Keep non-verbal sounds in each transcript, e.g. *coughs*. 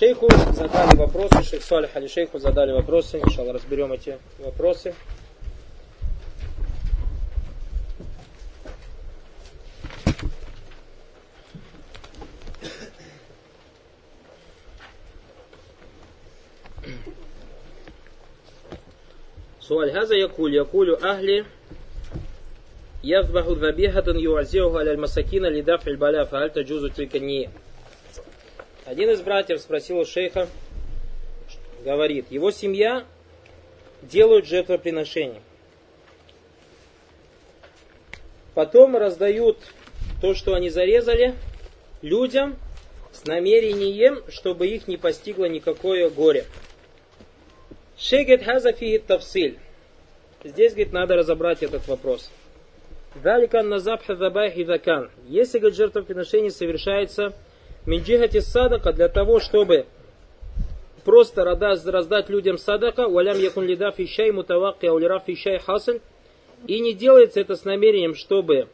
Шейху задали вопросы, шейх Салих Али Шейху задали вопросы, иншалла разберем эти вопросы. سؤال هذا يقول يقول أهلي يذبح ذبيحة يوزعها على المساكين لدفع البلاء فهل تجوز تلك النية Один из братьев спросил у шейха, говорит, его семья делают жертвоприношение. Потом раздают то, что они зарезали, людям с намерением, чтобы их не постигло никакое горе. Шейх говорит, хаза тавсиль. Здесь, говорит, надо разобрать этот вопрос. Далика на запха забайхи закан. Если, говорит, жертвоприношение совершается Минджихати садака для того, чтобы просто раздать, людям садака, валям якун лида фишай мутаваки аулира фишай хасль, и не делается это с намерением, чтобы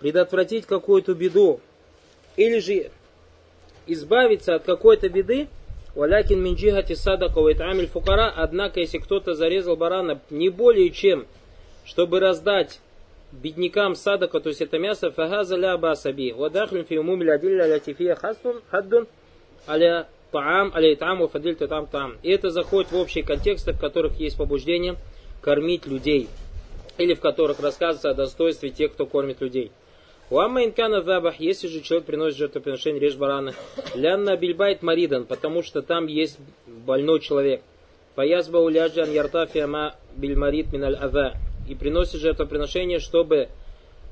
предотвратить какую-то беду, или же избавиться от какой-то беды, валякин минджихати садака вайтамиль фукара, однако если кто-то зарезал барана не более чем, чтобы раздать беднякам садака, то есть это мясо, фагаза ля басаби. Вадахлин фи умум лядилля лятифия хастун хаддун аля таам аля итаму фадиль там там. И это заходит в общие контексты, в которых есть побуждение кормить людей. Или в которых рассказывается о достоинстве тех, кто кормит людей. Уамма инкана забах, если же человек приносит жертвоприношение, режь барана, лянна бильбайт маридан, потому что там есть больной человек. Фаязба уляджан яртафиама бильмарит миналь аза и приносит жертвоприношение, чтобы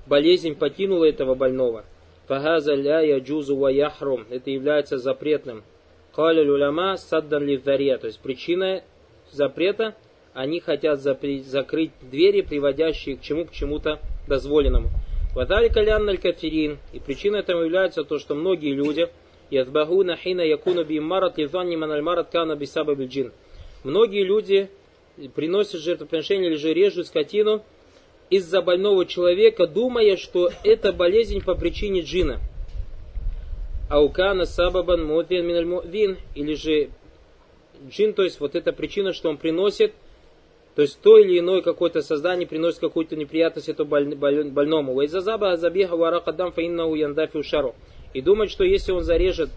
болезнь покинула этого больного. Фагаза ля яджузу ва яхрум. Это является запретным. Каля люляма саддан ливдария. То есть причина запрета, они хотят закрыть двери, приводящие к чему? К чему-то дозволенному. Вадали калян кафирин. И причиной этому является то, что многие люди язбагуна хина якуну би марат ливанни маналь марат кана бисаба. Многие люди приносят жертвоприношение или же режут скотину из-за больного человека, думая, что это болезнь по причине джина. Аукана сабабан му'двин миналь или же джин, то есть вот эта причина, что он приносит, то есть то или иное какое-то создание приносит какую-то неприятность этому больному. Вайзазаба забега варакадам фаиннау яндафи шару. И думать, что если он зарежет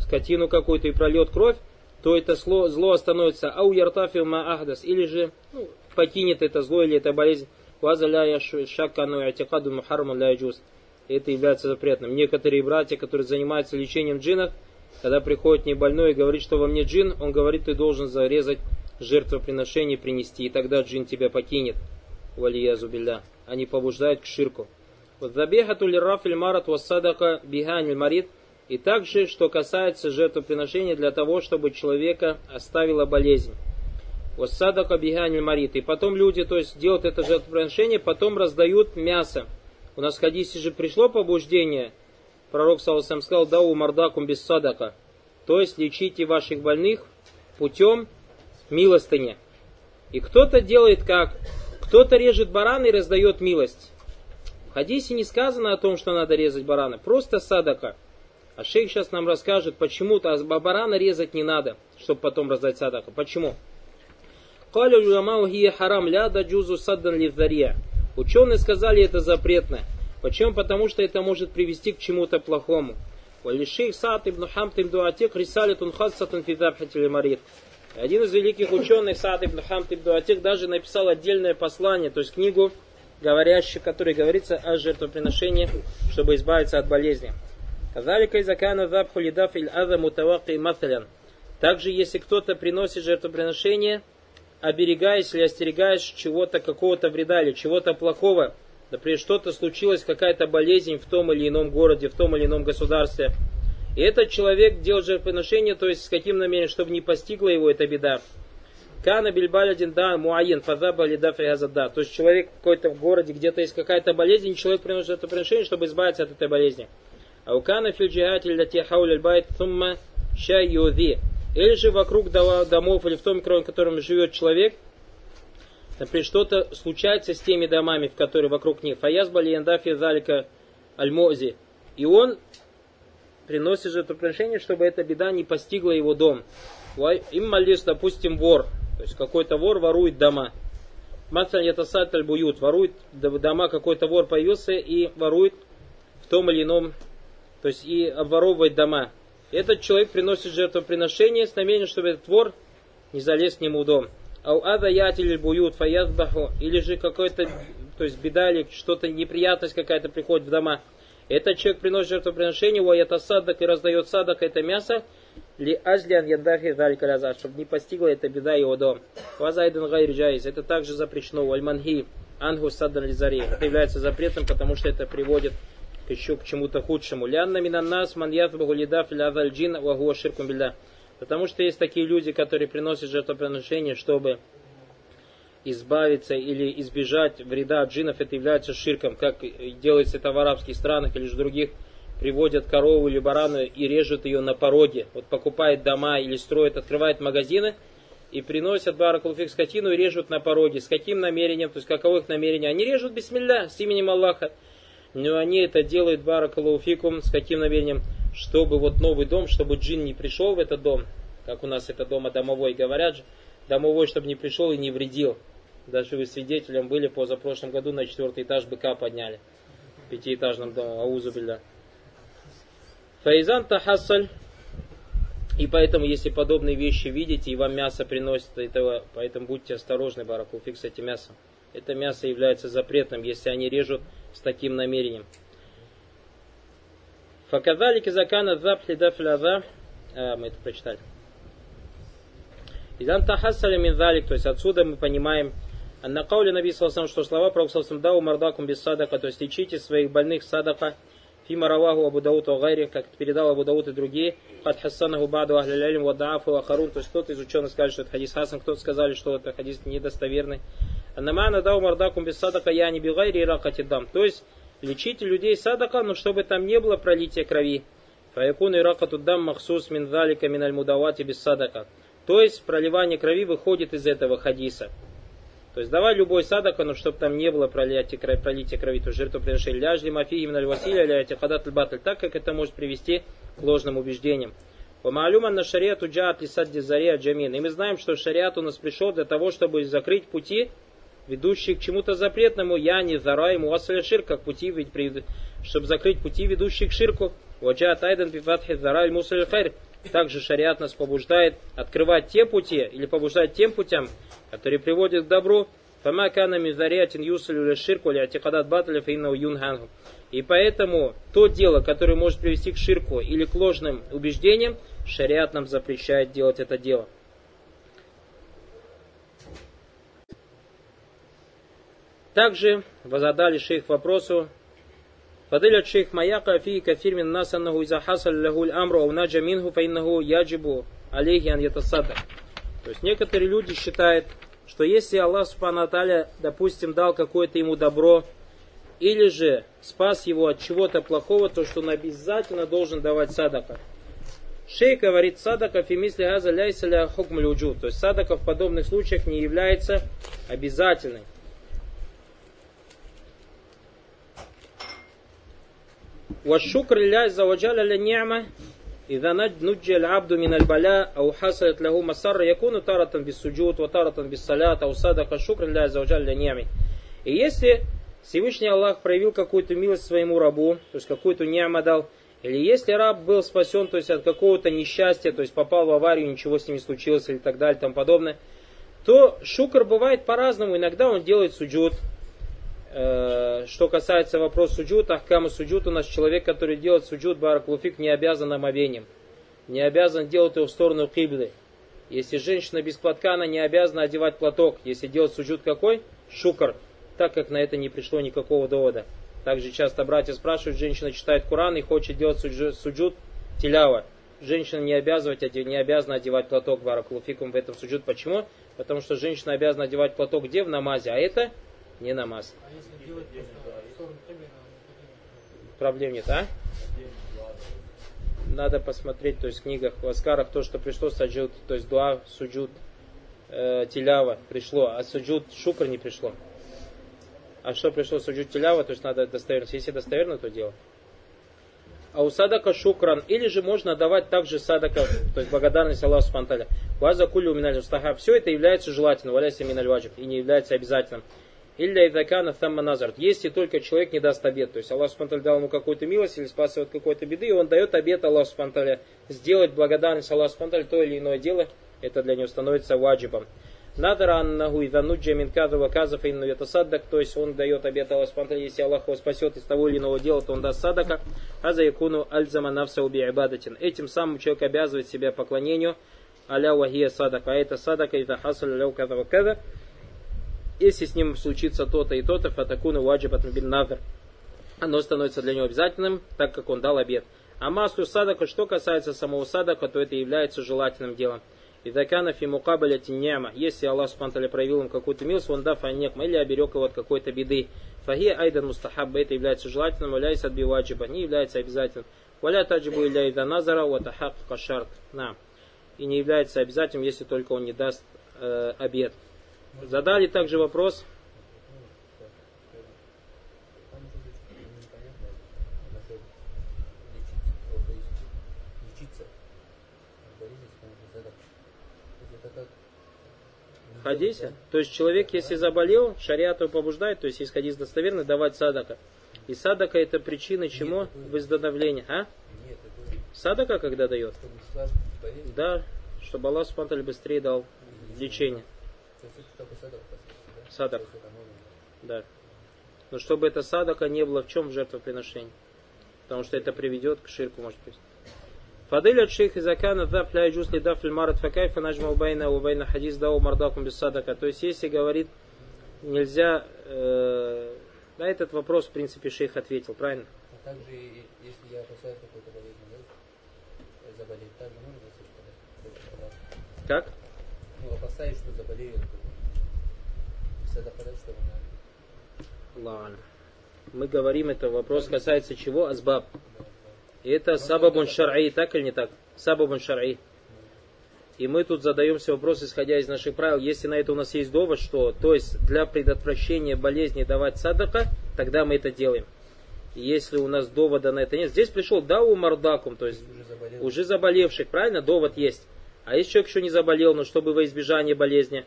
скотину какую-то и прольет кровь, то это зло, зло остановится ау яртафил ма ахдас, или же ну, покинет это зло или эта болезнь. Вазаля шакану атикаду мухарман ля Это является запретным. Некоторые братья, которые занимаются лечением джинов, когда приходит не больной и говорит, что во мне джин, он говорит, ты должен зарезать жертвоприношение принести, и тогда джин тебя покинет. Валиязу билля. Они побуждают к ширку. Вот забехату лирафиль марат вассадака биханиль марит – и также, что касается жертвоприношения для того, чтобы человека оставила болезнь. Вассадака биханиль марит. И потом люди, то есть делают это жертвоприношение, потом раздают мясо. У нас хадисе же пришло побуждение, пророк Саусам сказал, дау мардакум без садака. То есть лечите ваших больных путем милостыни. И кто-то делает как? Кто-то режет барана и раздает милость. В хадисе не сказано о том, что надо резать барана, просто садака. А шейх сейчас нам расскажет, почему-то барана резать не надо, чтобы потом раздать садака. Почему? Харам ля даджузу саддан. Ученые сказали это запретно. Почему? Потому что это может привести к чему-то плохому. Один из великих ученых, Саад ибн Хамт ибн Дуатик, даже написал отдельное послание, то есть книгу, говорящую, в которой говорится о жертвоприношении, чтобы избавиться от болезни. Казалика изакана забху лидаф иль. Также, если кто-то приносит жертвоприношение, оберегаясь или остерегаясь чего-то, какого-то вреда или чего-то плохого, например, что-то случилось, какая-то болезнь в том или ином городе, в том или ином государстве, и этот человек делает жертвоприношение, то есть с каким намерением, чтобы не постигла его эта беда. Кана бильбалядин да муаин фазаба лида фриазада. То есть человек какой-то в городе, где-то есть какая-то болезнь, человек приносит жертвоприношение, чтобы избавиться от этой болезни. Аукана фильджиати лати хауль байт сумма шайюзи. Или же вокруг домов или в том микрорайоне, в котором живет человек, например, что-то случается с теми домами, в которые вокруг них. Фаяз балияндафи залика альмози. И он приносит жертвоприношение, чтобы эта беда не постигла его дом. Им молись, допустим, вор, то есть какой-то вор ворует дома. Матсан ятасат буют, ворует дома, какой-то вор появился и ворует в том или ином, то есть и обворовывает дома. Этот человек приносит жертвоприношение с намерением, чтобы этот вор не залез к нему в дом. Ау ада ятель буют фаязбаху, или же какой-то, то есть беда или что-то, неприятность какая-то приходит в дома. Этот человек приносит жертвоприношение, уаята садок и раздает садок, это мясо, ли ажлян ядахи заликаляза, чтобы не постигла эта беда его дом. Вазайден гайрджайз, это также запрещено, вальманхи, ангу саддан лизари. Это является запретом, потому что это приводит еще к чему-то худшему. Лянна минаннас ман ятбаху лидаф лязальджин вагуа ширкум билля. Потому что есть такие люди, которые приносят жертвоприношение, чтобы избавиться или избежать вреда джинов, это является ширком, как делается это в арабских странах или же других, приводят корову или барану и режут ее на пороге. Вот покупает дома или строят, открывает магазины и приносят баракулфик скотину и режут на пороге. С каким намерением, то есть каково их намерение? Они режут бисмилля с именем Аллаха. Но они это делают баракулуфикум с каким намерением? чтобы вот новый дом, чтобы джин не пришел в этот дом, как у нас это дома домовой говорят же, домовой, чтобы не пришел и не вредил. Даже вы свидетелем были, позапрошлом году на четвертый этаж быка подняли. В пятиэтажном доме, аузубилля. Файзан тахассаль. И поэтому, если подобные вещи видите, и вам мясо приносит этого, поэтому будьте осторожны, баракулфик, с этим мясом. Это мясо является запретным, если они режут с таким намерением. Факадалики закана запхли дафляза. А, мы это прочитали. Идан тахассали минзалик, то есть отсюда мы понимаем, на кауле Наби Салсам, что слова Пророка Дау мардакум без садака, то есть лечите своих больных садака, фима раваху Абу Дауд Гайри, как передал Абу Дауд и другие, хад хассанаху баду ахлялялим вадаафу ахарун, то есть кто-то из ученых сказали, что это хадис хасан, кто-то сказали, что это хадис недостоверный. Намана дау мардакум без садака я не бигайри и ракати дам. То есть лечите людей садака, но чтобы там не было пролития крови. Фаякун и ракату дам махсус мин залика мин аль без садака. То есть проливание крови выходит из этого хадиса. То есть давай любой садака, но чтобы там не было пролития, крови, пролития крови, то жертвоприношение. Ляжли мафи именно василия ляйте хадат батль, так как это может привести к ложным убеждениям. Помалюман на шариату джаат лисадди зария джамин. И мы знаем, что шариат у нас пришел для того, чтобы закрыть пути ведущие к чему-то запретному, я не зарай муасаля ширк, как пути, чтобы закрыть пути, ведущие к ширку. Ваджа тайдан бифатхи зарай мусаль хайр. Также шариат нас побуждает открывать те пути или побуждать тем путям, которые приводят к добру. Фама кана мизариатин юсалю ширку или атикадат баталя фейнау юнхангу. И поэтому то дело, которое может привести к ширку или к ложным убеждениям, шариат нам запрещает делать это дело. Также задали шейх вопросу, فضيلة الشيخ ما يقع فيه كثير من الناس أنه إذا حصل له الأمر أو نجا منه فإنه يجب عليه أن يتصدق. То есть некоторые люди считают, что если Аллах Субхану Аталя, допустим, дал какое-то ему добро, или же спас его от чего-то плохого, то что он обязательно должен давать садака. Шейх говорит, садака фимисли газа ляйсаля хукм То есть садака в подобных случаях не является обязательной. والشكر لله عز وجل للنعمة إذا نجى العبد من البلاء أو حصلت له مسر يكون تارة بالسجود وتارة بالصلاة أو صدق الشكر لله عز وجل للنعمة. И если Всевышний Аллах проявил какую-то милость своему рабу, то есть какую-то ням дал, или если раб был спасен, то есть от какого-то несчастья, то есть попал в аварию, ничего с ним не случилось, или так далее, и тому подобное, то шукр бывает по-разному. Иногда он делает суджуд, Э, что касается вопроса суджут, ахкама суджут, у нас человек, который делает суджут баракулуфик, не обязан омовением. Не обязан делать его в сторону киблы. Если женщина без платка, она не обязана одевать платок. Если делать суджут какой? Шукр. Так как на это не пришло никакого довода. Также часто братья спрашивают, женщина читает Куран и хочет делать суджут телява. Женщина не, обязывать, не обязана одевать платок баракулуфикум в этом суджут. Почему? Потому что женщина обязана одевать платок где? В намазе. А это не намаз. Проблем нет, а? Надо посмотреть, то есть в книгах, в Аскарах то, что пришло саджут, то есть дуа, суджут, э, телява пришло, а суджут шукр не пришло. А что пришло суджут телява, то есть надо достоверность. Если достоверно, то дело. А у садака шукран. Или же можно давать также садака, то есть благодарность Аллаху Субтитры. Ваза кулю миналь. Все это является желательным, валяйся миналь и не является обязательным. Илля идакана тамма назар. Если только человек не даст обед. То есть Аллах Субтитры дал ему какую-то милость или спас его от какой-то беды, и он дает обед Аллаху Субтитры сделать благодарность Аллаху Субтитры то или иное дело, это для него становится ваджибом. Надара аннаху идануджа мин каза ва каза фейну ятасаддак, то есть он дает обет Аллаху Субтитры, если Аллах его спасет из того или иного дела, то он даст садака. Аза якуну альзама навса уби ибадатин. Этим самым человек обязывает себя поклонению, аля вахия садака, а это садака, аля каза ва каза если с ним случится то-то и то-то, фатакуну ваджибат бин надр. Оно становится для него обязательным, так как он дал обед. А маслу садака, что касается самого садака, то это является желательным делом. И дакана фи мукабаля тиньяма. Если Аллах Субтитры проявил им какую-то милость, он дав анекма или оберег его от какой-то беды. Фахи айдан мустахабба, это является желательным, валяйся от биваджиба, не является обязательным. Валя таджибу илля ида назара, ватахак кашарт. На. И не является обязательным, если только он не даст э, обед. Задали также вопрос. Хадисе. То есть человек, если заболел, шариат его побуждает, то есть если хадис достоверный, давать садака. И садака это причина чему? Выздоровления. А? Садака когда дает? Да, чтобы Аллах Субтитры быстрее дал лечение. Садак. Да. Но чтобы это садака не было в чем жертвоприношении. Потому что это приведет к ширку, может быть. فضيلة الشيخ إذا كان الذبح لا يجوز لدفع المرض فكيف نجمع بينه وبين حديث داووا مرضاكم بالصدقة. То есть если говорит нельзя э, на этот вопрос в принципе шейх ответил, правильно? А также если я опасаюсь какой-то болезни, заболеть, также можно Как? Опасаюсь, что заболею, садака, что она... Ладно. Мы говорим, это вопрос касается чего? Азбаб. И это сабабун шар'и, так или не так? Сабабун шар'и. И мы тут задаемся вопрос, исходя из наших правил, если на это у нас есть довод, что, то есть для предотвращения болезни давать садака, тогда мы это делаем. И если у нас довода на это нет, здесь пришел дау мардакум, то есть Уже заболел. уже заболевших, правильно, довод есть. А если человек еще не заболел, но чтобы во избежание болезни,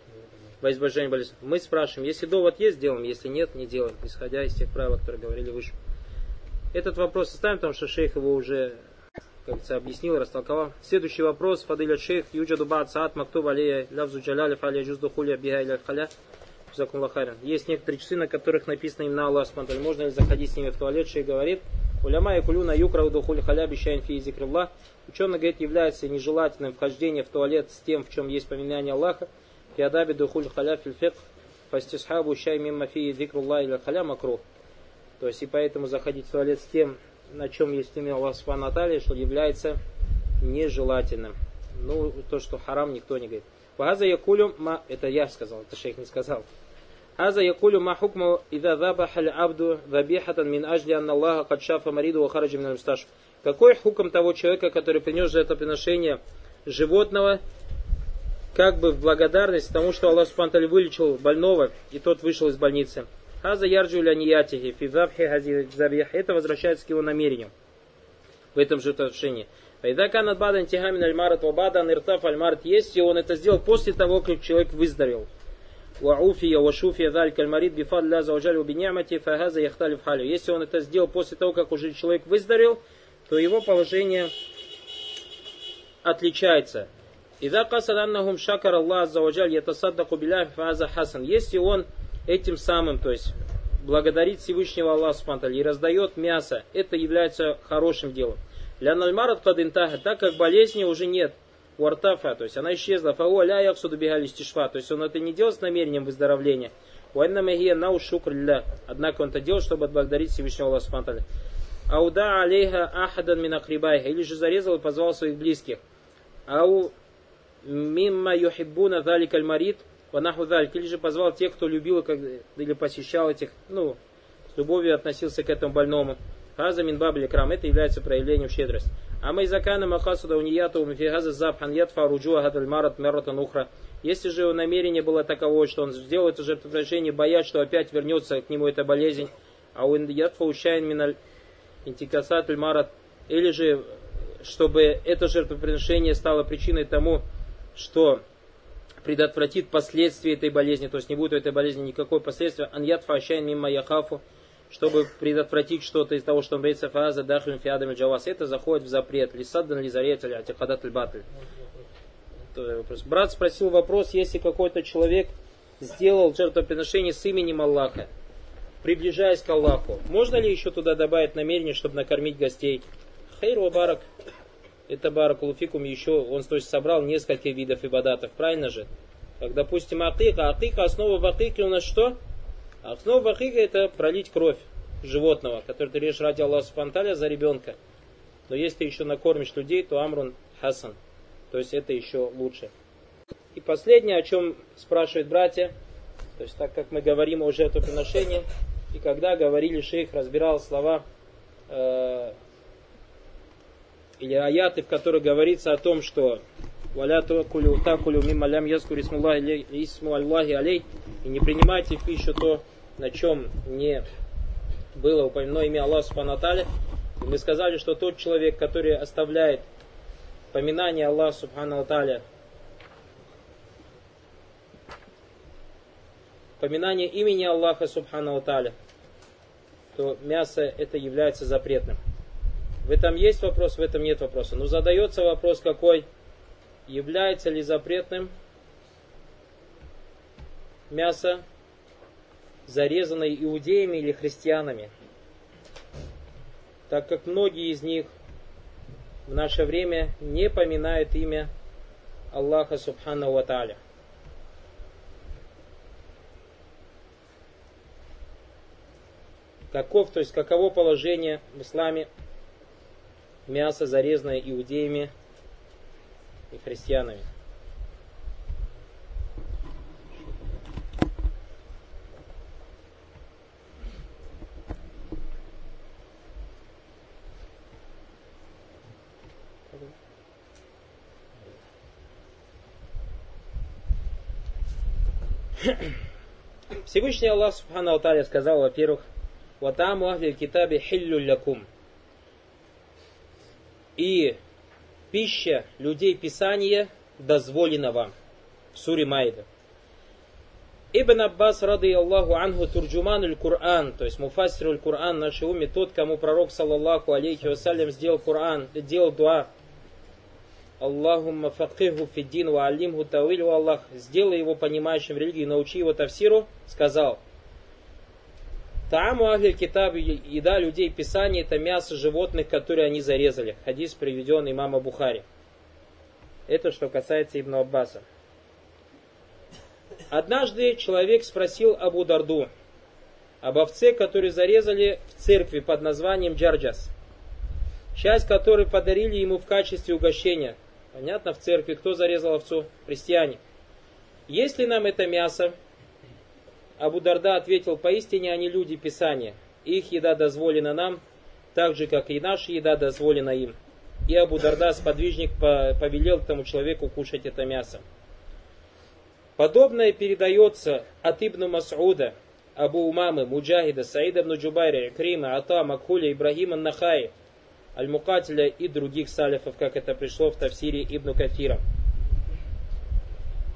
во избежание болезни, мы спрашиваем, если довод есть, делаем, если нет, не делаем, исходя из тех правил, которые говорили выше. Этот вопрос оставим, потому что шейх его уже, как говорится, объяснил, растолковал. Следующий вопрос. Фадиля шейх юджаду баат саат мактуб алия лявзу джаляли фалия джузду хуля биха иля халя. Есть некоторые часы, на которых написано Аллаха Субтитры. Можно ли заходить с ними в туалет? Шейх говорит, Уляма и кулюна юкра духуль халя бищайн фи. Ученый говорит, является нежелательным вхождение в туалет с тем, в чем есть поминание Аллаха. Фиадаби духуль халя фильфек. Фастисхабу щай мимма фи зикрулла или халя макрух. То есть и поэтому заходить в туалет с тем, на чем есть имя Аллах Субхану что является нежелательным. Ну, то, что харам, никто не говорит. Ваза якулю ма... Это я сказал, это шейх не сказал. Аза якулю хукму ида забаха абду забихатан мин ажли анна Аллаха кад шафа мариду хараджи мин мусташ. Какой хукм того человека, который принес жертвоприношение животного, как бы в благодарность тому, что Аллах Субхану вылечил больного, и тот вышел из больницы. Хаза ярджу ляниятихи физабхи хазибих. Это возвращается к его намерению в этом же отношении. Айда канат бадан тихамин альмарат вабадан иртаф альмарат. Если он это сделал после того, как человек выздоровел. Вауфия вашуфия даль кальмарит бифад ля зауджаль убинямати фагаза яхталив халю. Если он это сделал после того, как уже человек выздоровел, то его положение отличается. Ида касад аннахум шакар Аллах зауджаль ятасаддаку биляхи фаза хасан. Если он этим самым, то есть благодарит Всевышнего Аллаха Субтитры и раздает мясо, это является хорошим делом. Для нальмарат кадинтаха, так как болезни уже нет, уартафа, то есть она исчезла, фау ля яксуду бигали стишфа, то есть он это не делал с намерением выздоровления. Уанна магия нау шукр. Однако он это делал, чтобы отблагодарить Всевышнего Аллаха Субтитры. Ауда алейха ахадан минакрибайха, или же зарезал и позвал своих близких. Ау мимма юхиббуна залик аль-марид, Ванаху Далик, или же позвал тех, кто любил или посещал этих, ну, с любовью относился к этому больному. Хаза мин бабли крам, это является проявлением щедрости. А мы закана махасуда унияту мифигаза запхан ятфа руджуа гадаль марат мератан ухра. Если же его намерение было таково, что он сделал это жертвоприношение, боясь, что опять вернется к нему эта болезнь, а у ятфа ущайн миналь интикасатль марат или же чтобы это жертвоприношение стало причиной тому, что предотвратит последствия этой болезни, то есть не будет у этой болезни никакой последствия. Аньят фашайн мимма яхафу, чтобы предотвратить что-то из того, что говорится фаза дахлин фиадам джавас. Это заходит в запрет. Лисаддан лизарет или атихадат батль. Брат спросил вопрос, если какой-то человек сделал жертвоприношение с именем Аллаха, приближаясь к Аллаху, можно ли еще туда добавить намерение, чтобы накормить гостей? Хейру барак, это баракулуфикум еще, он то есть собрал несколько видов ибадатов, правильно же? Как, допустим, акика. Акика, основа в акике у нас что? Основа в акике это пролить кровь животного, который ты режешь ради Аллаха Субтитры за ребенка. Но если ты еще накормишь людей, то Амрун Хасан. То есть это еще лучше. И последнее, о чем спрашивают братья, то есть так как мы говорим о жертвоприношении, и когда говорили шейх, разбирал слова э, или аяты, в которых говорится о том, что валя такулю такулю мимо лям яскур исму Аллахи алей, и не принимайте в пищу то, на чем не было упомянуто имя Аллаха Субхану И мы сказали, что тот человек, который оставляет поминание Аллаха Субхану Аталя, поминание имени Аллаха Субхану Аталя, то мясо это является запретным. В этом есть вопрос, в этом нет вопроса. Но задается вопрос какой? Является ли запретным мясо, зарезанное иудеями или христианами? Так как многие из них в наше время не поминают имя Аллаха Субхану Ва. Каков, то есть каково положение в исламе мясо, зарезанное иудеями и христианами. Всевышний Аллах Субхану Алтаря сказал, во-первых, «Ватаму ахли китаби хиллю лякум» и пища людей Писания дозволена вам. В суре Майда. Ибн Аббас, рады Аллаху анху, турджуман Кур'ан, то есть муфассир Кур'ан, нашей уме, тот, кому пророк, саллаллаху алейхи вассалям, сделал Кур'ан, сделал дуа. Аллахумма факиху фиддин ва алимху тауиль Аллах, сделай его понимающим в религии, научи его тавсиру, сказал – Тааму ахль китаб, еда людей Писания, это мясо животных, которые они зарезали. Хадис приведен имама Бухари. Это что касается Ибн Аббаса. Однажды человек спросил Абу Дарду об овце, которую зарезали в церкви под названием Джарджас. Часть которой подарили ему в качестве угощения. Понятно, в церкви кто зарезал овцу? Христиане. Если нам это мясо Абу Дарда ответил, поистине они люди Писания. Их еда дозволена нам, так же, как и наша еда дозволена им. И Абу Дарда, сподвижник, повелел тому человеку кушать это мясо. Подобное передается от Ибн Мас'уда, Абу Умамы, Муджахида, Саида ибн Джубайра, Крима, Ата, Макхуля, Ибрагима Нахаи, Аль-Мукатиля и других салифов, как это пришло в Тавсире Ибн Катира.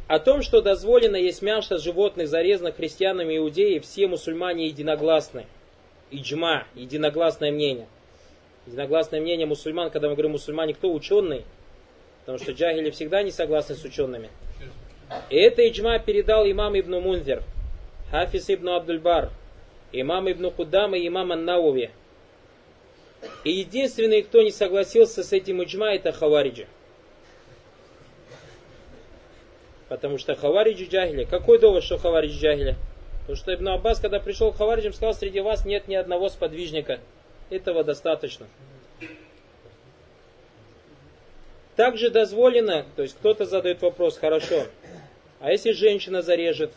О том, что дозволено есть мясо животных, зарезанных христианами иудеи, все мусульмане единогласны. Иджма, единогласное мнение. Единогласное мнение мусульман, когда мы говорим мусульмане, кто ученый? Потому что джагили всегда не согласны с учеными. И это иджма передал имам Ибн Мунзер, Хафиз Ибн Абдульбар, имам Ибн Кудам и имам Ан-Науви. И единственный, кто не согласился с этим иджма, это Хавариджи. Потому что хавариджи джахили. Какой довод, что хаваридж джахили? Потому что Ибн Аббас, когда пришел к хавариджам, сказал, среди вас нет ни одного сподвижника. Этого достаточно. Также дозволено, то есть кто-то задает вопрос, хорошо, а если женщина зарежет?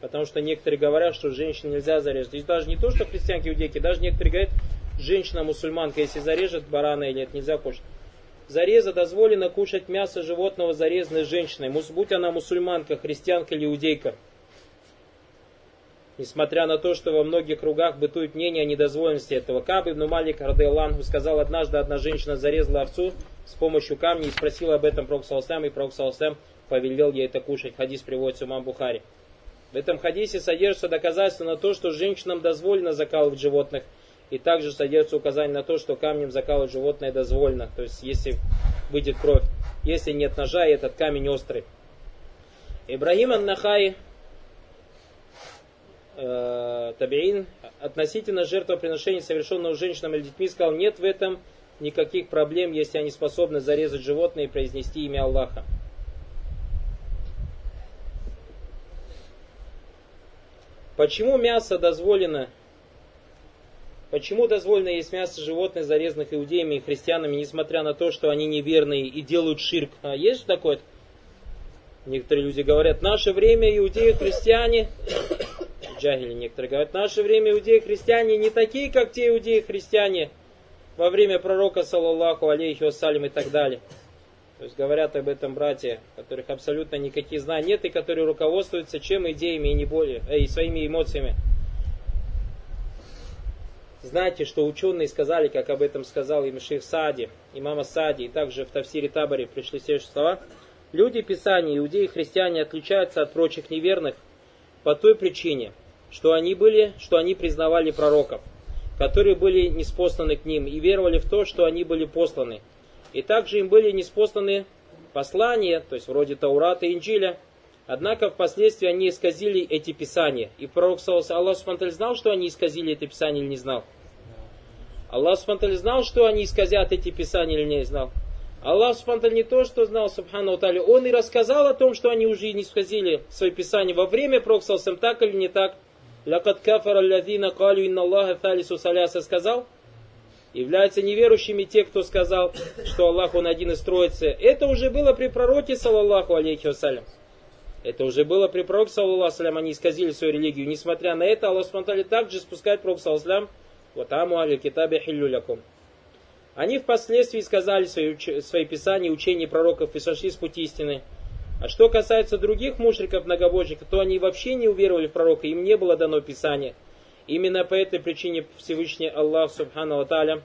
Потому что некоторые говорят, что женщин нельзя зарезать. И даже не то, что христианки иудейки, даже некоторые говорят, женщина-мусульманка, если зарежет барана или это нельзя кушать зареза дозволено кушать мясо животного, зарезанной женщиной, будь она мусульманка, христианка или иудейка. Несмотря на то, что во многих кругах бытует мнение о недозволенности этого. Каб ибн Малик Радейлангу сказал, однажды одна женщина зарезала овцу с помощью камня и спросила об этом Пророк Саласлам, и Пророк Саласлам повелел ей это кушать. Хадис приводится Имам Бухари. В этом хадисе содержится доказательство на то, что женщинам дозволено закалывать животных, и также содержится указание на то, что камнем закалывать животное дозволено, то есть если выйдет кровь, если нет ножа и этот камень острый. Ибрагим Ан-Нахай, э, Табиин, относительно жертвоприношений, совершенного женщинам или детьми, сказал, нет в этом никаких проблем, если они способны зарезать животное и произнести имя Аллаха. Почему мясо дозволено? Почему дозволено есть мясо животных, зарезанных иудеями и христианами, несмотря на то, что они неверные и делают ширк? А есть же такое? Некоторые люди говорят, наше время иудеи и христиане, *coughs* джагили некоторые говорят, наше время иудеи и христиане не такие, как те иудеи и христиане во время пророка, саллаллаху алейхи вассалям и так далее. То есть говорят об этом братья, которых абсолютно никаких знаний нет и которые руководствуются чем идеями и не более, э, и своими эмоциями. Знаете, что ученые сказали, как об этом сказал им Шейх Сади, имама Сади, и также в Тавсире Табаре пришли следующие слова. Люди Писания, иудеи и христиане отличаются от прочих неверных по той причине, что они были, что они признавали пророков, которые были неспосланы к ним, и веровали в то, что они были посланы – и также им были неспосланы послания, то есть вроде Таурата и Инджиля. Однако впоследствии они исказили эти писания. И пророк Аллах Субтитры знал, что они исказили эти писания или не знал? Аллах Субтитры знал, что они исказят эти писания или не знал? Аллах Субтитры не то, что знал, Субхану Тали, Он и рассказал о том, что они уже не исказили свои писания во время пророка так или не так. Лакат кафара лядина калю инна Аллаха талису саляса сказал – являются неверующими те, кто сказал, что Аллах Он один из троицы. Это уже было при пророке, саллаллаху алейхи вассалям. Это уже было при пророке, саллаллаху алейхи они исказили свою религию. Несмотря на это, Аллах Субтитры также спускает пророк, саллаллаху вот аму али китабе хиллюлякум. Они впоследствии сказали свои, свои писания, учения пророков и сошли с пути истины. А что касается других мушриков, многобожников, то они вообще не уверовали в пророка, им не было дано писание – Именно по этой причине Всевышний Аллах Субхану Аталя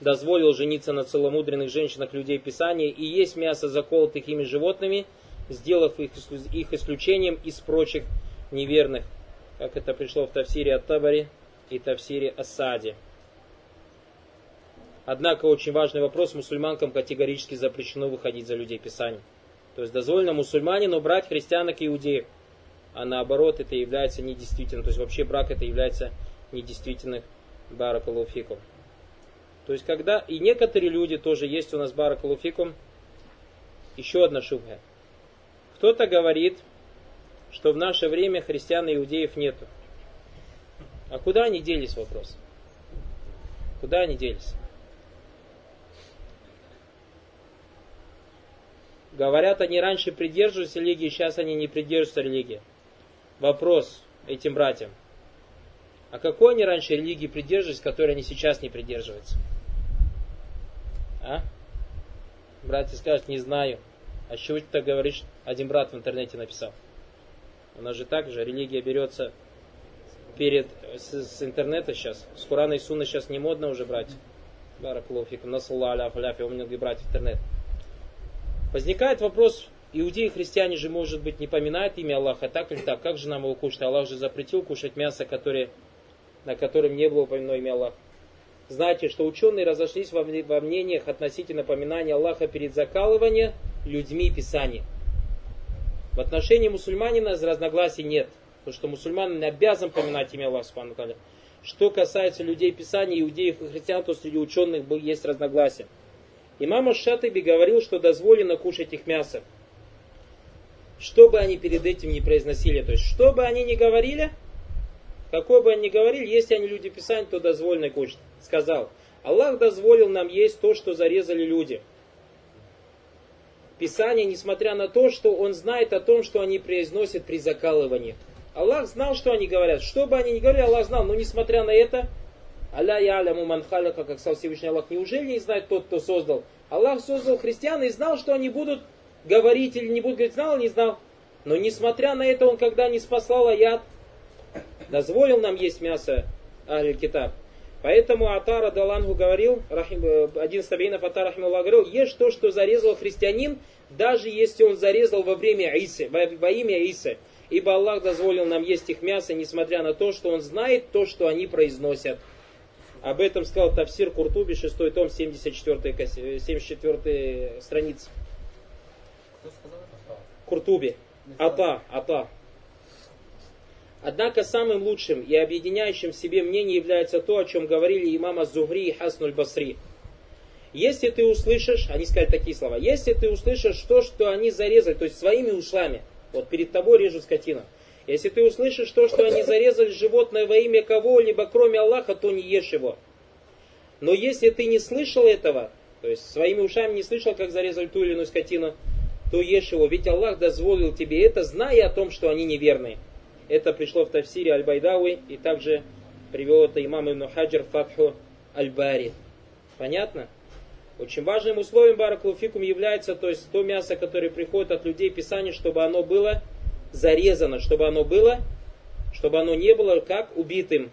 дозволил жениться на целомудренных женщинах людей Писания и есть мясо заколотых ими животными, сделав их, их исключением из прочих неверных, как это пришло в Тавсире Ат-Табари и Тавсире Асаде. Однако очень важный вопрос, мусульманкам категорически запрещено выходить за людей Писания. То есть дозволено мусульманину брать христианок и иудеев а наоборот это является недействительным. То есть вообще брак это является недействительным баракалуфикум. То есть когда, и некоторые люди тоже есть у нас баракалуфикум, еще одна шубха. Кто-то говорит, что в наше время христиан и иудеев нету. А куда они делись, вопрос? Куда они делись? Говорят, они раньше придерживались религии, сейчас они не придерживаются религии вопрос этим братьям. А какой они раньше религии придерживались, которой они сейчас не придерживаются? А? Братья скажут, не знаю. А чего ты так говоришь? Один брат в интернете написал. У нас же так же, религия берется перед, с, с интернета сейчас. С Курана и Сунны сейчас не модно уже брать. Бараклофикум, насалла аля фаляфи, у меня брать интернет. Возникает вопрос, Иудеи и христиане же, может быть, не поминают имя Аллаха, так или так. Как же нам его кушать? Аллах же запретил кушать мясо, которое, на котором не было упомянуто имя Аллаха. Знаете, что ученые разошлись во мнениях относительно поминания Аллаха перед закалыванием людьми Писания. В отношении мусульманина разногласий нет. Потому что мусульманин не обязан поминать имя Аллаха. Что касается людей Писания, иудеев и христиан, то среди ученых есть разногласия. Имам Шатыби говорил, что дозволено кушать их мясо что бы они перед этим не произносили. То есть, что бы они ни говорили, какой бы они ни говорили, если они люди Писания, то дозволено кушать. Сказал, Аллах дозволил нам есть то, что зарезали люди. Писание, несмотря на то, что Он знает о том, что они произносят при закалывании. Аллах знал, что они говорят. Что бы они ни говорили, Аллах знал. Но несмотря на это, Алля яляму манхаляка, как сказал Всевышний Аллах, неужели не знает тот, кто создал? Аллах создал христиан и знал, что они будут говорить или не будет говорить, знал или не знал. Но несмотря на это, он когда не спасал аят, дозволил нам есть мясо Аль-Китаб. Поэтому Атара Далангу говорил, э, один из табиинов Атар Рахимулlah говорил, ешь то, что зарезал христианин, даже если он зарезал во время Исы, во, во имя Исы. Ибо Аллах дозволил нам есть их мясо, несмотря на то, что Он знает то, что они произносят. Об этом сказал Тавсир Куртуби, 6 том, 74, 74 страница. Куртуби. Ата, ата. Однако самым лучшим и объединяющим в себе мнение является то, о чем говорили имама Зухри и Хаснуль Басри. Если ты услышишь, они сказали такие слова, если ты услышишь то, что они зарезали, то есть своими ушами, вот перед тобой режут скотину, если ты услышишь то, что они зарезали животное во имя кого-либо, кроме Аллаха, то не ешь его. Но если ты не слышал этого, то есть своими ушами не слышал, как зарезали ту или иную скотину, то ешь его, ведь Аллах дозволил тебе это, зная о том, что они неверные. Это пришло в Тавсире Аль-Байдауи, и также привел это имам Ибн Хаджар Фатху Аль-Бари. Понятно? Очень важным условием баракулуфикум является, то есть то мясо, которое приходит от людей Писания, чтобы оно было зарезано, чтобы оно было, чтобы оно не было как убитым.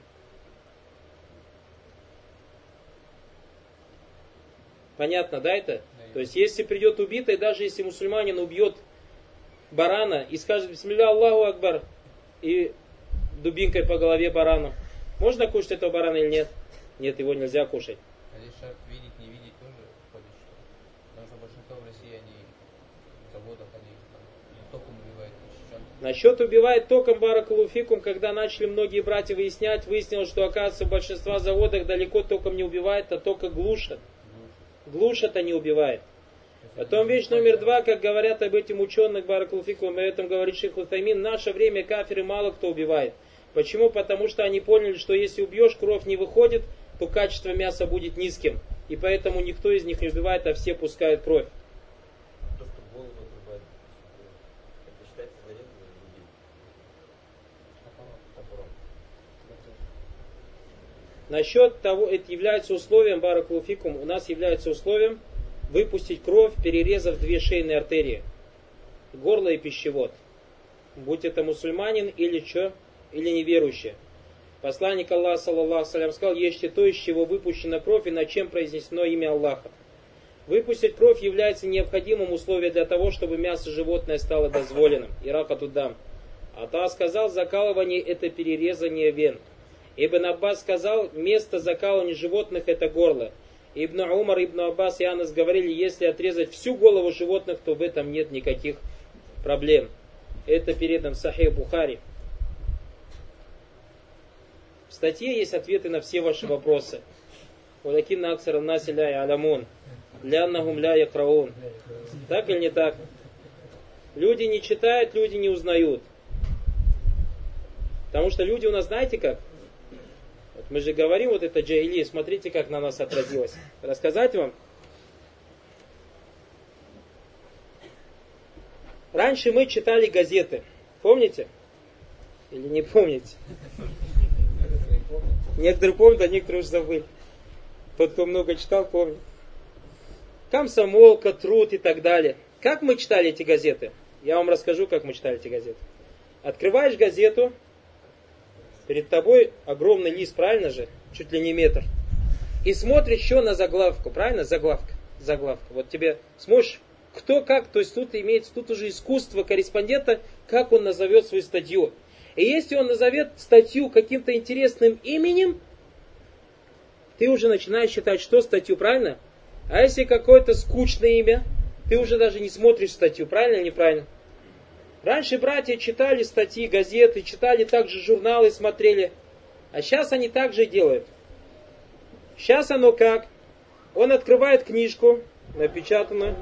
Понятно, да, это? То есть, если придет убитый, даже если мусульманин убьет барана и скажет «Бисмилля Аллаху Акбар», и дубинкой по голове барану. Можно кушать этого барана или нет? Нет, его нельзя кушать. А здесь шарт видеть, не видеть тоже входит, что? Потому что большинство в России, они в заводах, они там, током убивают. Насчет убивает током баракалуфикум, когда начали многие братья выяснять, выяснилось, что оказывается большинство заводах далеко током не убивает, а только глушат. Глушат, а не убивает. Потом вещь номер два, как говорят об этим ученых Баракулфику, об этом говорит Шейх в наше время кафиры мало кто убивает. Почему? Потому что они поняли, что если убьешь, кровь не выходит, то качество мяса будет низким. И поэтому никто из них не убивает, а все пускают кровь. Насчет того, это является условием, Баракулуфикум, у нас является условием, выпустить кровь, перерезав две шейные артерии, горло и пищевод. Будь это мусульманин или что, или неверующий. Посланник Аллаха, саллаллаху салям, сказал, ешьте то, из чего выпущена кровь и над чем произнесено имя Аллаха. Выпустить кровь является необходимым условием для того, чтобы мясо животное стало дозволенным. Ирака тудам. Ата сказал, закалывание это перерезание вен. Ибн Аббас сказал, место закалывания животных это горло. Ибн Умар, Ибн Аббас и Анас говорили, если отрезать всю голову животных, то в этом нет никаких проблем. Это передан в Сахих Бухари. В статье есть ответы на все ваши вопросы. Валакин аксар наси ля алямун. Ляннахум ля якраун. Так или не так? Люди не читают, люди не узнают. Потому что люди у нас, знаете как? Мы же говорим, вот это джаили, смотрите, как на нас отразилось. Рассказать вам? Раньше мы читали газеты. Помните? Или не помните? Некоторые помнят, а некоторые уже забыли. Тот, кто много читал, помнит. Комсомолка, труд и так далее. Как мы читали эти газеты? Я вам расскажу, как мы читали эти газеты. Открываешь газету, Перед тобой огромный лист, правильно же? Чуть ли не метр. И смотришь еще на заглавку, правильно? Заглавка. Заглавка. Вот тебе смотришь, кто как, то есть тут имеется, тут уже искусство корреспондента, как он назовет свою статью. И если он назовет статью каким-то интересным именем, ты уже начинаешь считать, что статью, правильно? А если какое-то скучное имя, ты уже даже не смотришь статью, правильно или неправильно? Раньше братья читали статьи, газеты, читали также журналы, смотрели. А сейчас они так же делают. Сейчас оно как? Он открывает книжку, напечатанную.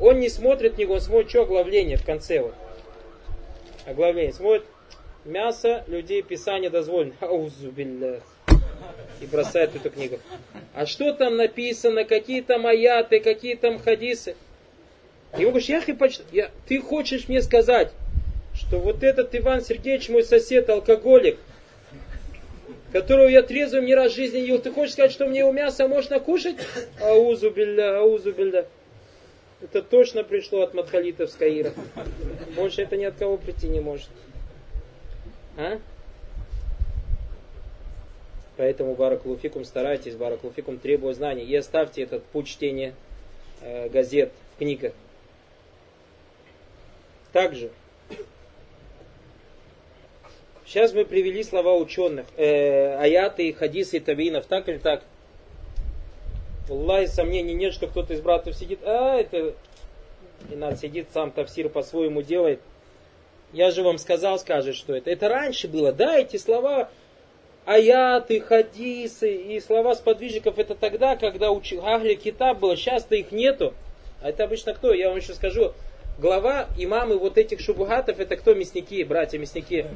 Он не смотрит него, он смотрит, что оглавление в конце. Вот. Оглавление. Смотрит, мясо людей Писания дозволено. Аузу билля. И бросает эту книгу. А что там написано, какие там аяты, какие там хадисы? И ему говоришь, я, я, ты хочешь мне сказать, что вот этот Иван Сергеевич, мой сосед, алкоголик, которого я трезвым не раз в жизни ел, ты хочешь сказать, что мне его мясо можно кушать? Аузу билля. Это точно пришло от Мадхалитов с Каира. Больше это ни от кого прийти не может. А? Поэтому Баракулуфикум старайтесь, Баракулуфикум требуя знаний. И оставьте этот путь чтения э, газет в книгах. Также, сейчас мы привели слова ученых, э, аяты, хадисы табиинов, так или так? Аллах, сомнений нет, что кто-то из братьев сидит, а это и надо сидит сам тавсир по-своему делает. Я же вам сказал, скажет, что это. Это раньше было, да, эти слова, аяты, хадисы и слова сподвижников, это тогда, когда у Агли Китаб было, сейчас-то их нету. А это обычно кто? Я вам еще скажу, глава имамы вот этих шубухатов, это кто мясники, братья мясники?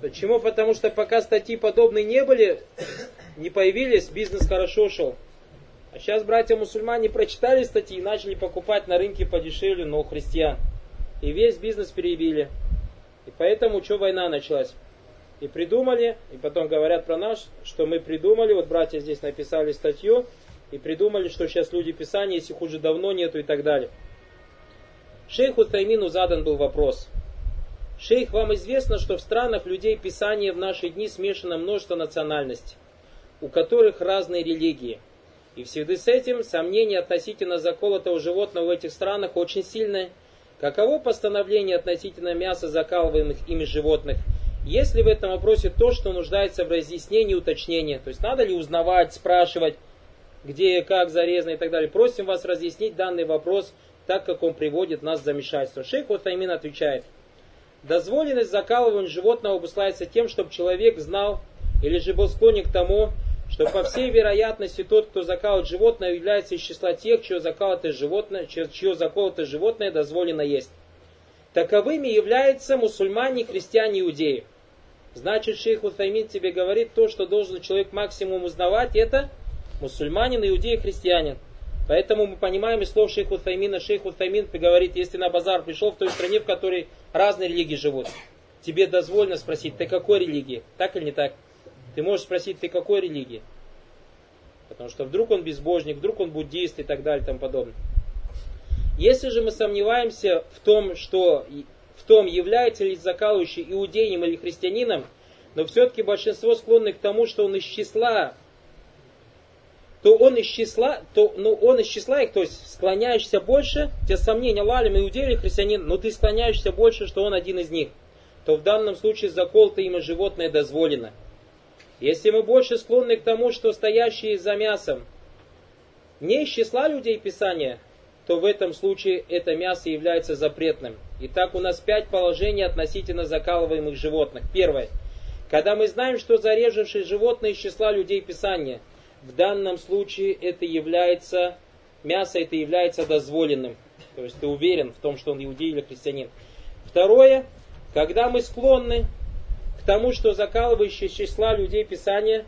Почему? Потому что пока статьи подобные не были, не появились, бизнес хорошо шел. А сейчас братья-мусульмане прочитали статьи и начали покупать на рынке подешевле, но у христиан. И весь бизнес перебили. И поэтому что война началась? И придумали, и потом говорят про нас, что мы придумали, вот братья здесь написали статью, и придумали, что сейчас люди Писания, если их уже давно нету и так далее. Шейху Таймину задан был вопрос. Шейх, вам известно, что в странах людей Писания в наши дни смешано множество национальностей, у которых разные религии. И в связи с этим сомнения относительно заколотого животного в этих странах очень сильное. Каково постановление относительно мяса закалываемых ими животных? Есть ли в этом вопросе то, что нуждается в разъяснении и уточнении? То есть надо ли узнавать, спрашивать, где как зарезано и так далее. Просим вас разъяснить данный вопрос так как он приводит нас в замешательство. Шейх Утаймин отвечает, дозволенность закалывания животного обуславливается тем, чтобы человек знал или же был склонен к тому, что по всей вероятности тот, кто закалывает животное, является из числа тех, чье заколотое животное, чье заколотое животное дозволено есть. Таковыми являются мусульмане, христиане, иудеи. Значит, шейх Утаймин тебе говорит, то, что должен человек максимум узнавать, это мусульманин, иудей, христианин. Поэтому мы понимаем из слов шейху Таймина, шейху Таймин говорит, если на базар пришел в той стране, в которой разные религии живут, тебе дозволено спросить, ты какой религии? Так или не так? Ты можешь спросить, ты какой религии? Потому что вдруг он безбожник, вдруг он буддист и так далее и тому подобное. Если же мы сомневаемся в том, что в том, является ли закалывающий иудеем или христианином, но все-таки большинство склонны к тому, что он из числа то он из числа, то, ну, он из числа их, то есть склоняешься больше, те сомнения, лалим, иудей или христианин, но ты склоняешься больше, что он один из них, то в данном случае заколото имя животное дозволено. Если мы больше склонны к тому, что стоящие за мясом не из числа людей Писания, то в этом случае это мясо является запретным. Итак, у нас пять положений относительно закалываемых животных. Первое. Когда мы знаем, что зарежавшие животное из числа людей Писания – в данном случае это является, мясо это является дозволенным. То есть ты уверен в том, что он иудей или христианин. Второе, когда мы склонны к тому, что закалывающие числа людей Писания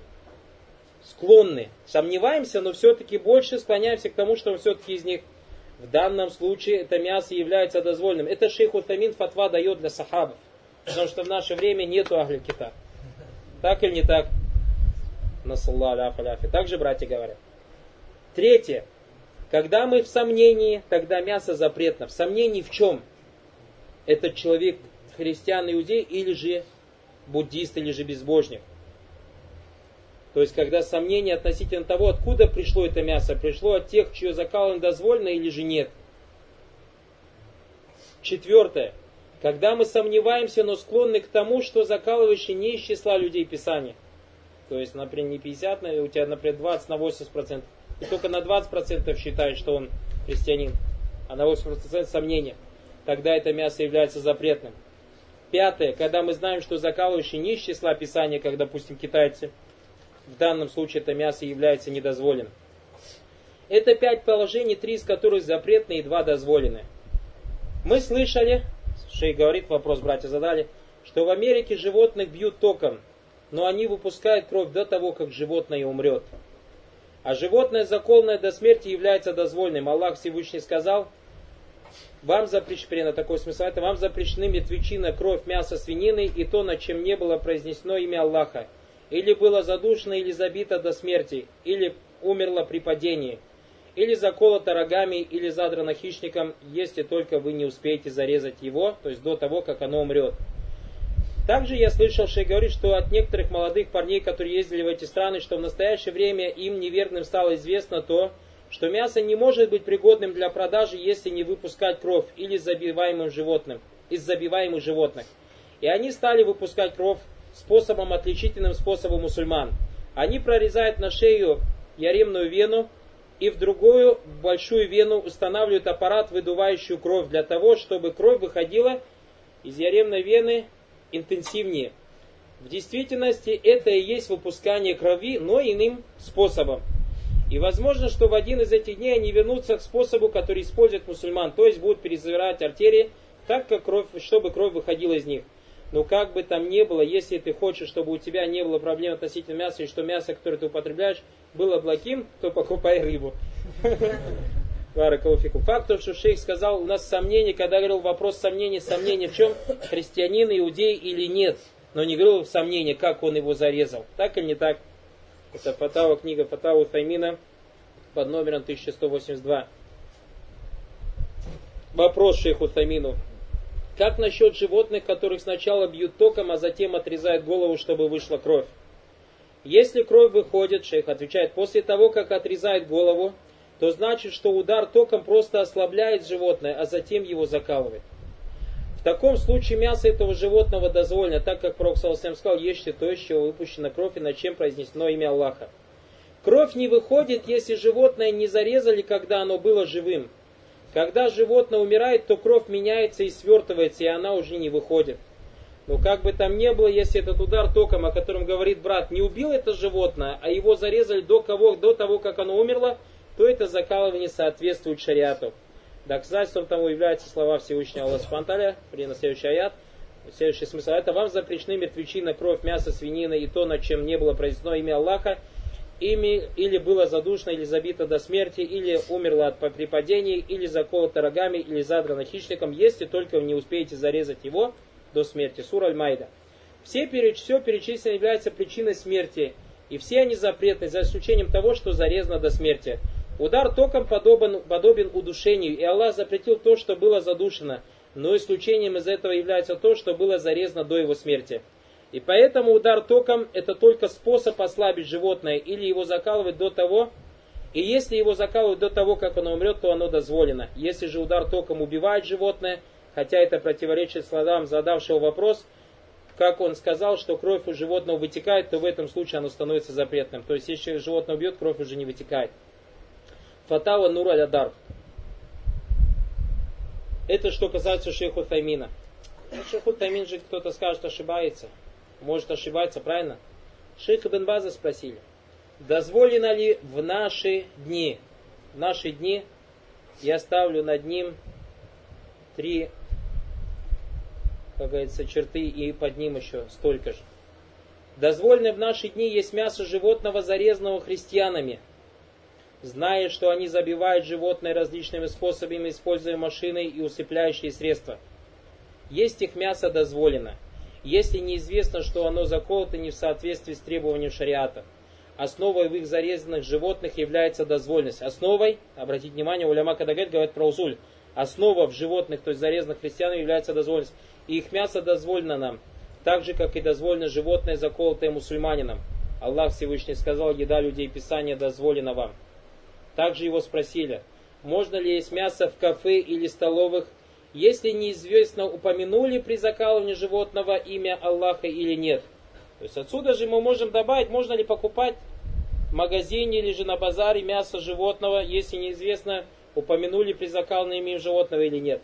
склонны, сомневаемся, но все-таки больше склоняемся к тому, что он все-таки из них. В данном случае это мясо является дозволенным. Это шейх Утамин фатва дает для сахабов. Потому что в наше время нету ахли кита. Так или не так? Также братья говорят. Третье. Когда мы в сомнении, тогда мясо запретно. В сомнении в чем? Этот человек христиан, иудей или же буддист, или же безбожник. То есть, когда сомнение относительно того, откуда пришло это мясо, пришло от тех, чье закалывание дозволено или же нет. Четвертое. Когда мы сомневаемся, но склонны к тому, что закалывающий не из числа людей Писания. То есть, например, не 50, у тебя, например, 20 на 80 процентов. И только на 20 процентов считает, что он христианин, а на 80 процентов сомнения. Тогда это мясо является запретным. Пятое. Когда мы знаем, что закалывающий не из числа Писания, как, допустим, китайцы, в данном случае это мясо является недозволенным. Это пять положений, три из которых запретны и два дозволены. Мы слышали, Шей говорит, вопрос братья задали, что в Америке животных бьют током но они выпускают кровь до того, как животное умрет. А животное, заколное до смерти, является дозвольным. Аллах Всевышний сказал, вам запрещено, такой смысл, это вам запрещены мертвечина, кровь, мясо свинины и то, над чем не было произнесено имя Аллаха. Или было задушено, или забито до смерти, или умерло при падении, или заколото рогами, или задрано хищником, если только вы не успеете зарезать его, то есть до того, как оно умрет. Также я слышал, что говорит, что от некоторых молодых парней, которые ездили в эти страны, что в настоящее время им неверным стало известно то, что мясо не может быть пригодным для продажи, если не выпускать кровь или забиваемым животным, из забиваемых животных. И они стали выпускать кровь способом, отличительным способом мусульман. Они прорезают на шею яремную вену и в другую большую вену устанавливают аппарат, выдувающий кровь, для того, чтобы кровь выходила из яремной вены интенсивнее. В действительности это и есть выпускание крови, но иным способом. И возможно, что в один из этих дней они вернутся к способу, который использует мусульман, то есть будут перезавирать артерии, так как кровь, чтобы кровь выходила из них. Но как бы там ни было, если ты хочешь, чтобы у тебя не было проблем относительно мяса, и что мясо, которое ты употребляешь, было благим, то покупай рыбу. Баракалуфику. Факт, что шейх сказал, у нас сомнение, когда говорил вопрос сомнения, сомнение в чем, христианин, иудей или нет. Но не говорил сомнение, как он его зарезал. Так или не так? Это Фатава, книга Фатава Таймина под номером 1182. Вопрос шейху Таймину. Как насчет животных, которых сначала бьют током, а затем отрезают голову, чтобы вышла кровь? Если кровь выходит, шейх отвечает, после того, как отрезают голову, то значит, что удар током просто ослабляет животное, а затем его закалывает. В таком случае мясо этого животного дозволено, так как Пророк Саласам сказал, ешьте то, из чего выпущена кровь и над чем произнесено имя Аллаха. Кровь не выходит, если животное не зарезали, когда оно было живым. Когда животное умирает, то кровь меняется и свертывается, и она уже не выходит. Но как бы там ни было, если этот удар током, о котором говорит брат, не убил это животное, а его зарезали до, кого, до того, как оно умерло, то это закалывание соответствует шариату. Доказательством тому являются слова Всевышнего Аллаха Спанталя, при на следующий аят. Следующий смысл. Это вам запрещены мертвечина, кровь, мясо, свинина и то, над чем не было произнесено имя Аллаха, ими или было задушено, или забито до смерти, или умерло от припадений, или заколото рогами, или задрано хищником, если только вы не успеете зарезать его до смерти. Сура Аль-Майда. Все, все перечисленное является причиной смерти, и все они запретны, за исключением того, что зарезано до смерти. Удар током подобен, подобен удушению, и Аллах запретил то, что было задушено, но исключением из этого является то, что было зарезано до его смерти. И поэтому удар током это только способ ослабить животное или его закалывать до того, и если его закалывают до того, как оно умрет, то оно дозволено. Если же удар током убивает животное, хотя это противоречит словам задавшего вопрос, как он сказал, что кровь у животного вытекает, то в этом случае оно становится запретным. То есть, если животное убьет, кровь уже не вытекает. Фатава Нур Алядар. Это что касается шейху Таймина. Шейху Таймин же кто-то скажет ошибается. Может ошибаться, правильно? Шейх Ибн База спросили. Дозволено ли в наши дни, в наши дни, я ставлю над ним три, как говорится, черты и под ним еще столько же. Дозволено в наши дни есть мясо животного, зарезанного христианами – зная, что они забивают животное различными способами, используя машины и усыпляющие средства. Есть их мясо дозволено, если неизвестно, что оно заколото не в соответствии с требованием шариата. Основой в их зарезанных животных является дозвольность. Основой, обратите внимание, уляма Кадагет говорит про усуль, основа в животных, то есть зарезанных христианам, является дозвольность. И их мясо дозволено нам, так же, как и дозволено животное, заколотое мусульманином. Аллах Всевышний сказал, еда людей Писания дозволена вам. Также его спросили, можно ли есть мясо в кафе или столовых, если неизвестно, упомянули при закалывании животного имя Аллаха или нет. То есть отсюда же мы можем добавить, можно ли покупать в магазине или же на базаре мясо животного, если неизвестно, упомянули при закалывании имя животного или нет.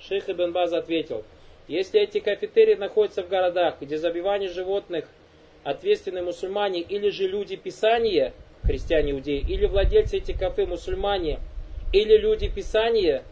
Шейх Ибн Баз ответил, если эти кафетерии находятся в городах, где забивание животных ответственны мусульмане или же люди Писания – христиане, иудеи, или владельцы этих кафе, мусульмане, или люди Писания,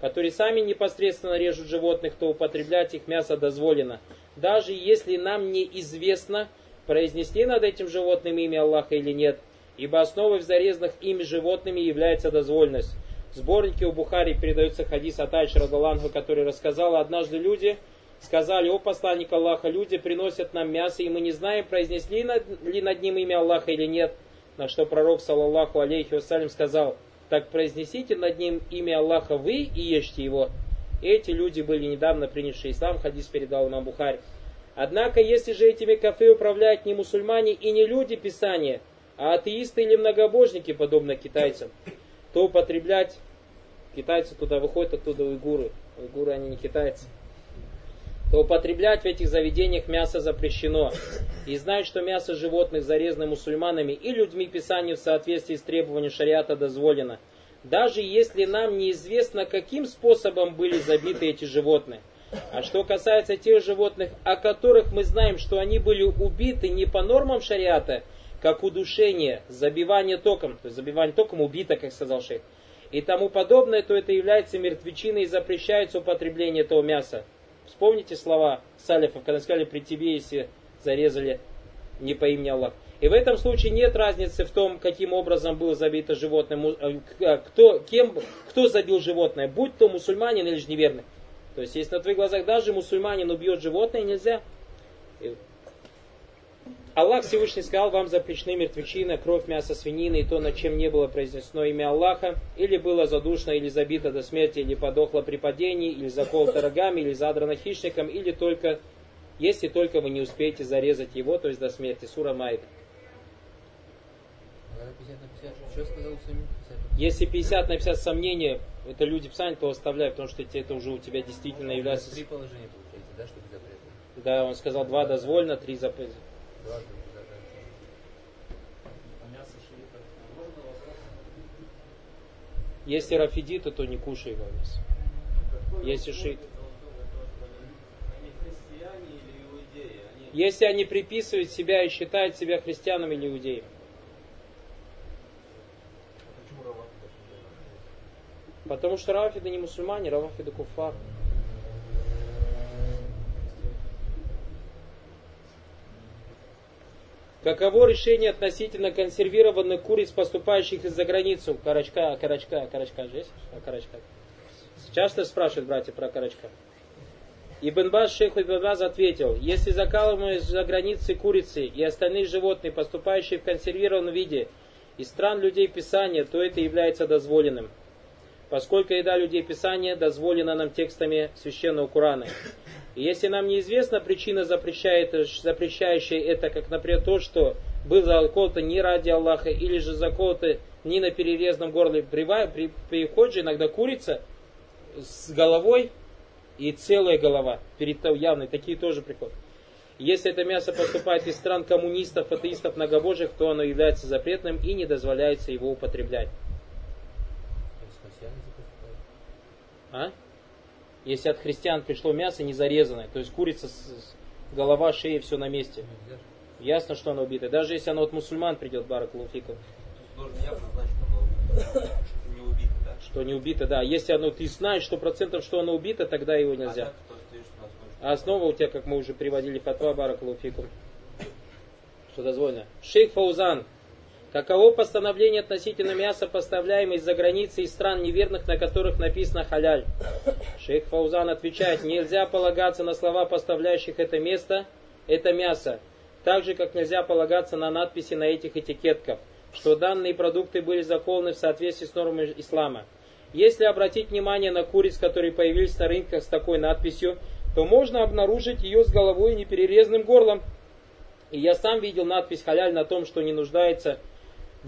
которые сами непосредственно режут животных, то употреблять их мясо дозволено. Даже если нам неизвестно, произнесли над этим животным имя Аллаха или нет, ибо основой в зарезанных ими животными является дозвольность. В сборнике у Бухари передается хадис от Айши Радаланга, который рассказал, однажды люди сказали, о посланник Аллаха, люди приносят нам мясо, и мы не знаем, произнесли ли над ним имя Аллаха или нет. На что пророк, саллаллаху алейхи вассалям, сказал, так произнесите над ним имя Аллаха вы и ешьте его. Эти люди были недавно принявшие ислам, хадис передал нам Бухарь. Однако, если же этими кафе управляют не мусульмане и не люди Писания, а атеисты или многобожники, подобно китайцам, то употреблять китайцы туда выходят, оттуда уйгуры. Уйгуры они не китайцы. То употреблять в этих заведениях мясо запрещено. И знать, что мясо животных, зарезанных мусульманами и людьми Писания в соответствии с требованием шариата дозволено. Даже если нам неизвестно, каким способом были забиты эти животные. А что касается тех животных, о которых мы знаем, что они были убиты не по нормам шариата, как удушение, забивание током, то есть забивание током убито, как сказал шейх, и тому подобное, то это является мертвечиной и запрещается употребление этого мяса. Вспомните слова салифов, когда сказали, при тебе, если зарезали не по имени Аллах. И в этом случае нет разницы в том, каким образом было забито животное, э, э, кто, кем, кто забил животное, будь то мусульманин или же неверный. То есть, если на твоих глазах даже мусульманин убьет животное, нельзя. Аллах Всевышний сказал, вам запрещены мертвечина, кровь, мясо свинины и то, над чем не было произнесено имя Аллаха, или было задушено, или забито до смерти, или подохло при падении, или заколото рогами, или задрано хищником, или только, если только вы не успеете зарезать его, то есть до смерти. Сура Майда. Если 50 на 50 сомнения, это люди писания, то оставляй, потому что это уже у тебя действительно является... Три положения получается, да, чтобы запрет? Да, он сказал, два дозволено, три запрет. Если рафидиты, то не кушай его мясо. Если шиит. Если они приписывают себя и считают себя христианами или иудеями. Потому что рафиды не мусульмане, рафиды куфар. Каково решение относительно консервированных куриц, поступающих из-за границу? Карачка, карачка, карачка же есть? А, карачка. Часто спрашивают братья про карачка. Ибн Баз, шейх Ибн Баз ответил, если закалываемые из-за границы курицы и остальные животные, поступающие в консервированном виде из стран людей Писания, то это является дозволенным. Поскольку еда людей Писания дозволена нам текстами Священного Корана. И если нам неизвестна причина, запрещающая это, как, например, то, что был заколото не ради Аллаха, или же заколото не на перерезанном горле, при, приходит же иногда курица с головой и целая голова, перед явной, такие тоже приходят. Если это мясо поступает из стран коммунистов, атеистов, многобожих, то оно является запретным и не дозволяется его употреблять. А? Если от христиан пришло мясо не зарезанное, то есть курица, с, голова, шея, все на месте. Ясно, что оно убито. Даже если оно от мусульман придет, Барак Луфиков. Что не убито, да. Если оно, ты знаешь сто процентов, что оно убито, тогда его нельзя. А, основа у тебя, как мы уже приводили, фатва Барак Луфиков. Что дозволено. Шейх Фаузан, Каково постановление относительно мяса, поставляемого из-за границы из стран неверных, на которых написано халяль? Шейх Фаузан отвечает, нельзя полагаться на слова поставляющих это место, это мясо, так же, как нельзя полагаться на надписи на этих этикетках, что данные продукты были заколаны в соответствии с нормами ислама. Если обратить внимание на куриц, которые появились на рынках с такой надписью, то можно обнаружить ее с головой и неперерезанным горлом. И я сам видел надпись халяль на том, что не нуждается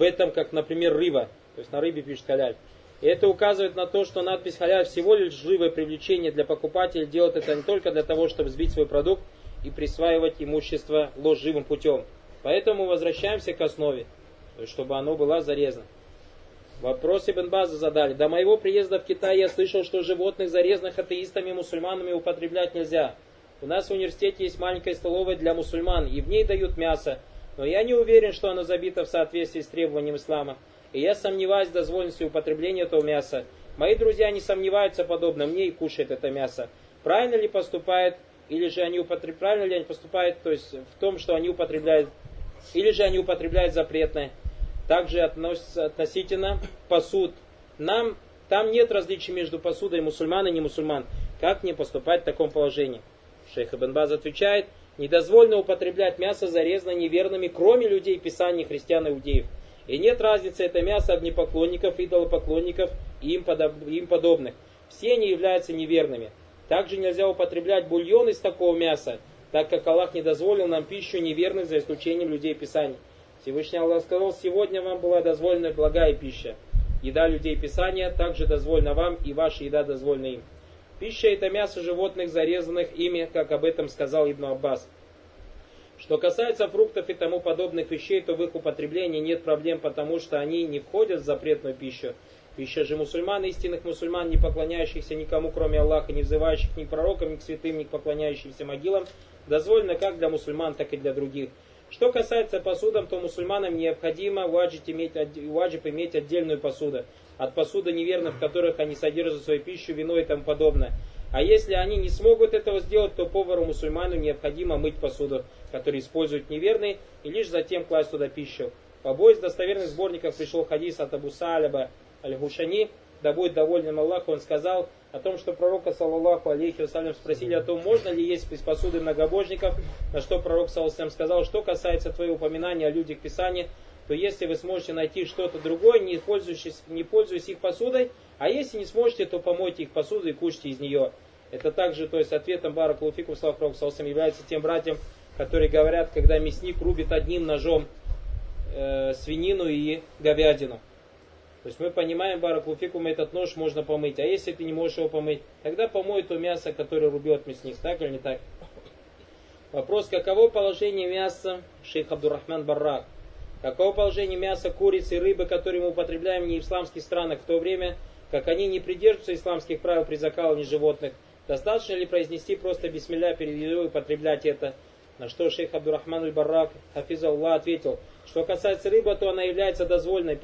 этом, как, например, рыба. То есть на рыбе пишет халяль. И это указывает на то, что надпись халяль всего лишь живое привлечение для покупателя, делает это не только для того, чтобы сбить свой продукт и присваивать имущество ложивым путем. Поэтому возвращаемся к основе, то есть чтобы оно было зарезано. Вопрос Ибн База задали. До моего приезда в Китай я слышал, что животных, зарезанных атеистами и мусульманами, употреблять нельзя. У нас в университете есть маленькая столовая для мусульман, и в ней дают мясо. Но я не уверен, что оно забито в соответствии с требованием ислама. И я сомневаюсь в дозволенности употребления этого мяса. Мои друзья не сомневаются подобно мне и кушают это мясо. Правильно ли поступает, или же они употребляют, правильно ли они поступают, то есть в том, что они употребляют, или же они употребляют запретное. Также относится относительно посуд. Нам там нет различий между посудой мусульман и не мусульман. Как не поступать в таком положении? Шейх Ибн Баз отвечает, недозволено употреблять мясо, зарезанное неверными, кроме людей Писаний христиан и иудеев. И нет разницы, это мясо огнепоклонников, идолопоклонников и им, подоб, им подобных. Все они являются неверными. Также нельзя употреблять бульон из такого мяса, так как Аллах не дозволил нам пищу неверных за исключением людей Писаний. Всевышний Аллах сказал, сегодня вам была дозволена благая пища. Еда людей Писания также дозволена вам, и ваша еда дозволена им. Пища это мясо животных, зарезанных ими, как об этом сказал Ибн Аббас. Что касается фруктов и тому подобных вещей, то в их употреблении нет проблем, потому что они не входят в запретную пищу. Пища же мусульман, истинных мусульман, не поклоняющихся никому, кроме Аллаха, не взывающих ни к пророкам, ни к святым, ни к поклоняющимся могилам, дозволена как для мусульман, так и для других. Что касается посудам, то мусульманам необходимо ваджиб иметь, ваджиб иметь отдельную посуду. От посуды неверных, в которых они содержат свою пищу, вино и тому подобное. А если они не смогут этого сделать, то повару мусульману необходимо мыть посуду, которую используют неверные, и лишь затем класть туда пищу. В обоих из достоверных сборников пришел хадис от Абу Саляба Аль-Гушани, да будет доволен Аллах, он сказал о том, что пророка, саллаллаху алейхи вассалям, спросили о том, можно ли есть из посуды многобожников, на что пророк, саллаллаху сказал, что касается твоего упоминания о людях Писания, то если вы сможете найти что-то другое, не пользуясь, не пользуясь их посудой, а если не сможете, то помойте их посуду и кушайте из нее. Это также, то есть ответом Барак Луфику, слава является тем братьям, которые говорят, когда мясник рубит одним ножом э, свинину и говядину. То есть мы понимаем, баракулфикум, этот нож можно помыть. А если ты не можешь его помыть, тогда помой то мясо, которое рубет мясник. Так или не так? Вопрос, каково положение мяса, шейх Абдуррахман Баррак. Каково положение мяса, курицы и рыбы, которые мы употребляем в неисламских странах в то время, как они не придерживаются исламских правил при закалывании животных? Достаточно ли произнести просто бисмилля перед едой и употреблять это? На что шейх Абдуррахман аль-Баррак, Аллах, ответил, что касается рыбы, то она является дозвольной,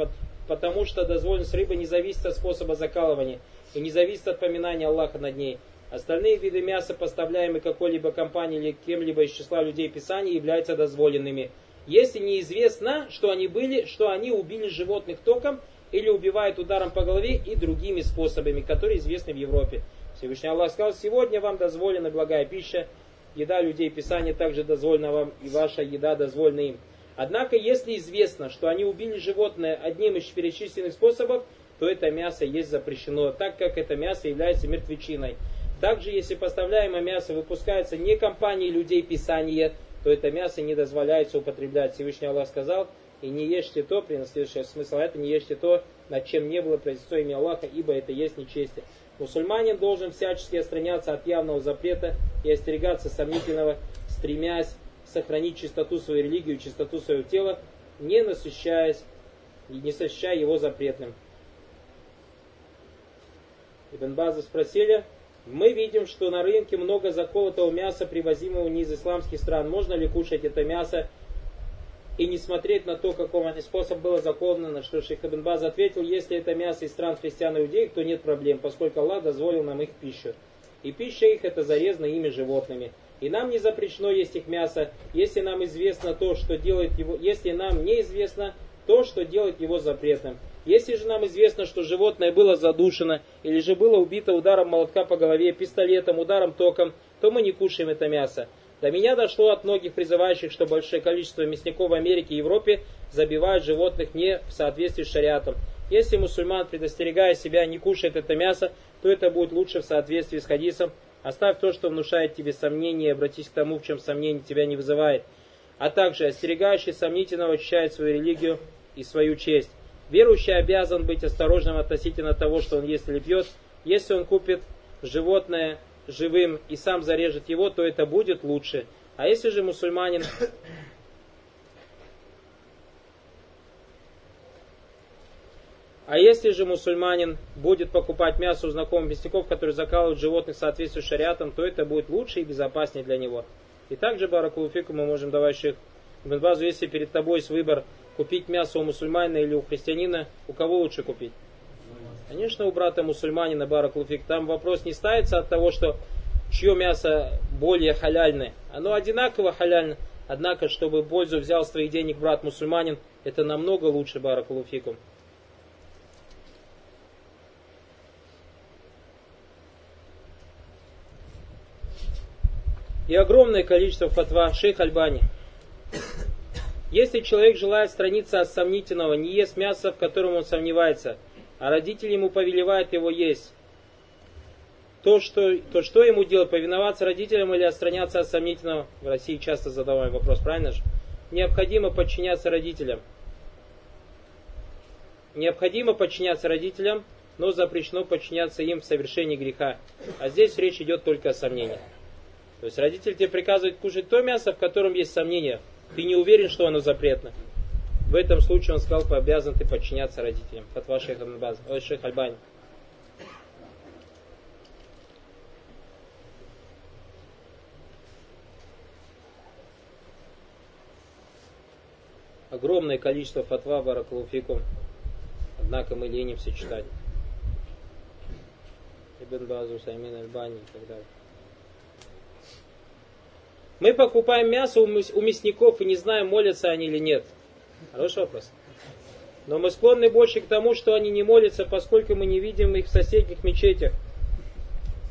потому что дозволенность рыбы не зависит от способа закалывания и не зависит от поминания Аллаха над ней. Остальные виды мяса, поставляемые какой-либо компанией или кем-либо из числа людей Писания, являются дозволенными. Если неизвестно, что они были, что они убили животных током или убивают ударом по голове и другими способами, которые известны в Европе. Всевышний Аллах сказал, сегодня вам дозволена благая пища, еда людей Писания также дозволена вам, и ваша еда дозволена им. Однако, если известно, что они убили животное одним из перечисленных способов, то это мясо есть запрещено, так как это мясо является мертвечиной. Также, если поставляемое мясо выпускается не компанией людей Писания, то это мясо не дозволяется употреблять. Всевышний Аллах сказал, и не ешьте то, при следующий смысл это, не ешьте то, над чем не было произнесено имя Аллаха, ибо это есть нечестие. Мусульманин должен всячески отстраняться от явного запрета и остерегаться сомнительного, стремясь сохранить чистоту своей религии, чистоту своего тела, не насыщаясь и не сощущая его запретным. Ибн База спросили, мы видим, что на рынке много заколотого мяса, привозимого не из исламских стран. Можно ли кушать это мясо и не смотреть на то, каком они способ было заколано, на что Шейх Ибн Баз ответил, если это мясо из стран христиан и иудеев, то нет проблем, поскольку Аллах дозволил нам их пищу. И пища их это зарезана ими животными. И нам не запрещено есть их мясо, если нам известно то, что делает его, если нам неизвестно то, что делает его запретным. Если же нам известно, что животное было задушено, или же было убито ударом молотка по голове, пистолетом, ударом током, то мы не кушаем это мясо. До меня дошло от многих призывающих, что большое количество мясников в Америке и Европе забивают животных не в соответствии с шариатом. Если мусульман, предостерегая себя, не кушает это мясо, то это будет лучше в соответствии с хадисом Оставь то, что внушает тебе сомнения, и обратись к тому, в чем сомнение тебя не вызывает. А также остерегающий сомнительного очищает свою религию и свою честь. Верующий обязан быть осторожным относительно того, что он ест или пьет. Если он купит животное живым и сам зарежет его, то это будет лучше. А если же мусульманин А если же мусульманин будет покупать мясо у знакомых мясников, которые закалывают животных в соответствии с шариатом, то это будет лучше и безопаснее для него. И также, Баракулуфику, мы можем давать шейх Базу, если перед тобой есть выбор купить мясо у мусульманина или у христианина, у кого лучше купить? Конечно, у брата мусульманина, Баракулуфик. Там вопрос не ставится от того, что чье мясо более халяльное. Оно одинаково халяльно, однако, чтобы пользу взял с твоих денег брат мусульманин, это намного лучше, Баракулуфикум. и огромное количество фатва шейх Альбани. Если человек желает страница от сомнительного, не ест мясо, в котором он сомневается, а родители ему повелевают его есть, то что, то, что ему делать, повиноваться родителям или отстраняться от сомнительного? В России часто задаваем вопрос, правильно же? Необходимо подчиняться родителям. Необходимо подчиняться родителям, но запрещено подчиняться им в совершении греха. А здесь речь идет только о сомнениях. То есть родитель тебе приказывает кушать то мясо, в котором есть сомнения. Ты не уверен, что оно запретно. В этом случае он сказал, обязан ты подчиняться родителям. Фатва шейх Альбани. Огромное количество фатва баракулуфикум. Однако мы ленимся читать. Ибн Базу, Саймин Альбани и так далее. Мы покупаем мясо у мясников и не знаем, молятся они или нет. Хороший вопрос. Но мы склонны больше к тому, что они не молятся, поскольку мы не видим их в соседних мечетях.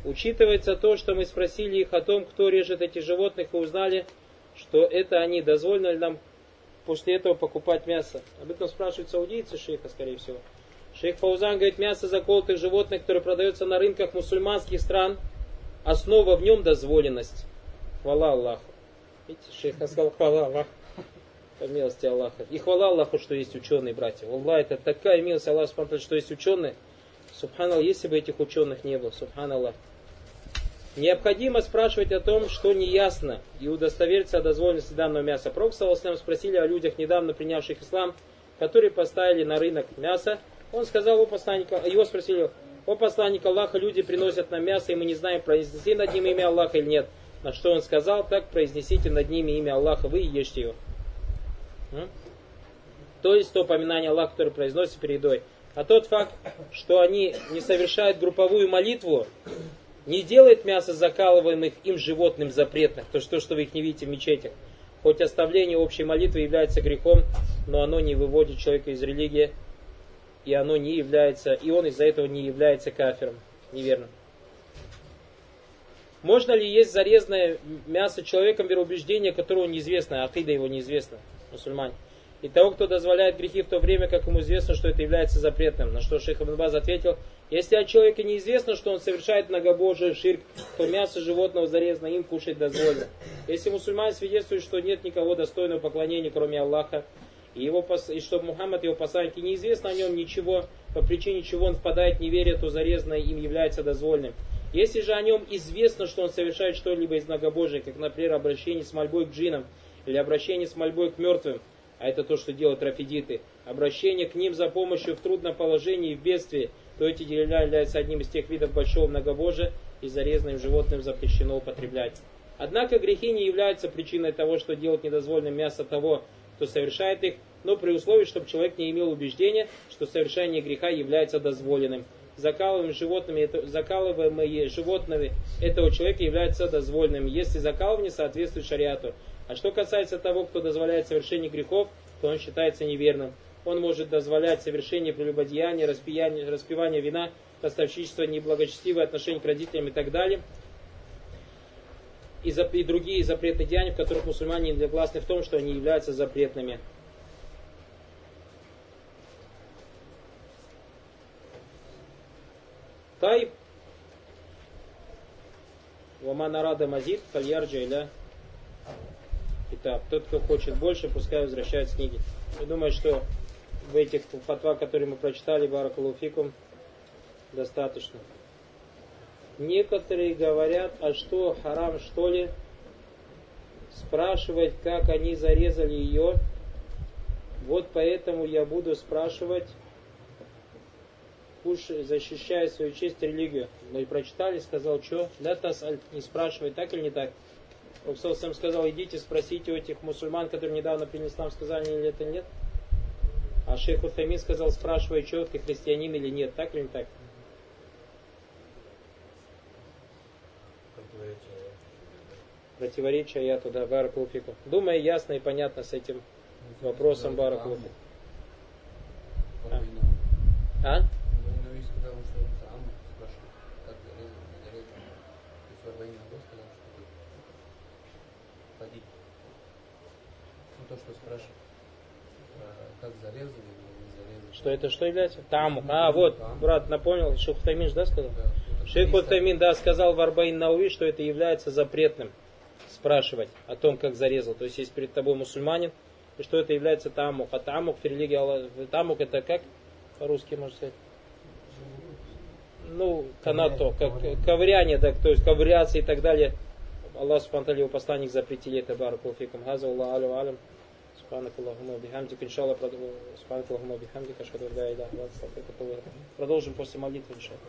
Учитывается то, что мы спросили их о том, кто режет этих животных, и узнали, что это они. Дозволено ли нам после этого покупать мясо? Об этом спрашивают саудийцы шейха, скорее всего. Шейх Фаузан говорит, мясо заколотых животных, которое продается на рынках мусульманских стран, основа в нем дозволенность. Хвала Аллаху. Видите, шейх сказал хвала Аллаху. По милости Аллаха. И хвала Аллаху, что есть ученые, братья. Аллах, это такая милость Аллаха, что есть ученые. Субханаллах, если бы этих ученых не было, субханаллах. Необходимо спрашивать о том, что неясно, и удостовериться о дозволенности данного мяса. Пророк Саласлам спросили о людях, недавно принявших ислам, которые поставили на рынок мясо. Он сказал, о посланника, его спросили, о посланник Аллаха, люди приносят нам мясо, и мы не знаем, произнести над ним имя Аллаха или нет. На что он сказал, так произнесите над ними имя Аллаха, вы и ешьте его. То есть то поминание Аллаха, которое произносится перед едой. А тот факт, что они не совершают групповую молитву, не делает мясо закалываемых им животным запретных, то, что, что вы их не видите в мечетях. Хоть оставление общей молитвы является грехом, но оно не выводит человека из религии, и оно не является, и он из-за этого не является кафиром. Неверно. Можно ли есть зарезанное мясо человеком вероубеждения, которого неизвестно, а акида его неизвестна, мусульмане? И того, кто дозволяет грехи в то время, как ему известно, что это является запретным. На что шейх Ибн Баз ответил, если от человека неизвестно, что он совершает многобожие ширк, то мясо животного зарезано им кушать дозволено. Если мусульмане свидетельствуют, что нет никого достойного поклонения, кроме Аллаха, и, его, и что Мухаммад, его посланник, и неизвестно о нем ничего, по причине чего он впадает в неверие, то зарезанное им является дозволенным. Если же о нем известно, что он совершает что-либо из многобожия, как, например, обращение с мольбой к джинам, или обращение с мольбой к мертвым, а это то, что делают рафидиты, обращение к ним за помощью в трудном положении и в бедствии, то эти деля являются одним из тех видов большого многобожия, и зарезанным животным запрещено употреблять. Однако грехи не являются причиной того, что делать недозволенным мясо того, кто совершает их, но при условии, чтобы человек не имел убеждения, что совершение греха является дозволенным закалываемыми животными, это, закалываемые животными этого человека являются дозволенными, если закалывание соответствует шариату. А что касается того, кто дозволяет совершение грехов, то он считается неверным. Он может дозволять совершение прелюбодеяния, распивания, распивания вина, поставщичество, неблагочестивое отношение к родителям и так далее. И, за, и другие запретные деяния, в которых мусульмане не согласны в том, что они являются запретными. Тай. Ваманарада Мазид, Фальярджа Иля. Итак, тот, кто хочет больше, пускай возвращается книги. Я думаю, что в этих фатва, которые мы прочитали, Баракулуфикум, достаточно. Некоторые говорят, а что, харам что ли? Спрашивать, как они зарезали ее. Вот поэтому я буду спрашивать, уж защищая свою честь религию. Мы и прочитали, сказал, что, да, тас, не спрашивай, так или не так. Руксал сам сказал, идите спросите у этих мусульман, которые недавно приняли ислам, сказали или это нет. А шейх Утамин сказал, спрашивай, что ты христианин или нет, так или не так? Противоречие я туда, Баракулфику. Думаю, ясно и понятно с этим вопросом Баракулфику. А? То, что спрашивают, как зарезали или не зарезали. Что это что является? Таму. А, вот, брат напомнил, Шухтамиш, да, сказал? Да, Шейх Утамин, да, сказал в Арбаин Науи, что это является запретным спрашивать о том, как зарезал. То есть, если перед тобой мусульманин, и что это является тамук. А тамук в религии Аллах, тамук это как по-русски можно сказать? Ну, канато, как ковыряние, так, то есть ковыряться и так далее. Аллах Субхану его посланник запретили это баракулфикум. Хаза Аллах алю алям. Субханак Аллахума бихамдик. Иншаллах, Субханак Аллахума бихамдик. Ашхаду ля Продолжим после молитвы, иншаллах.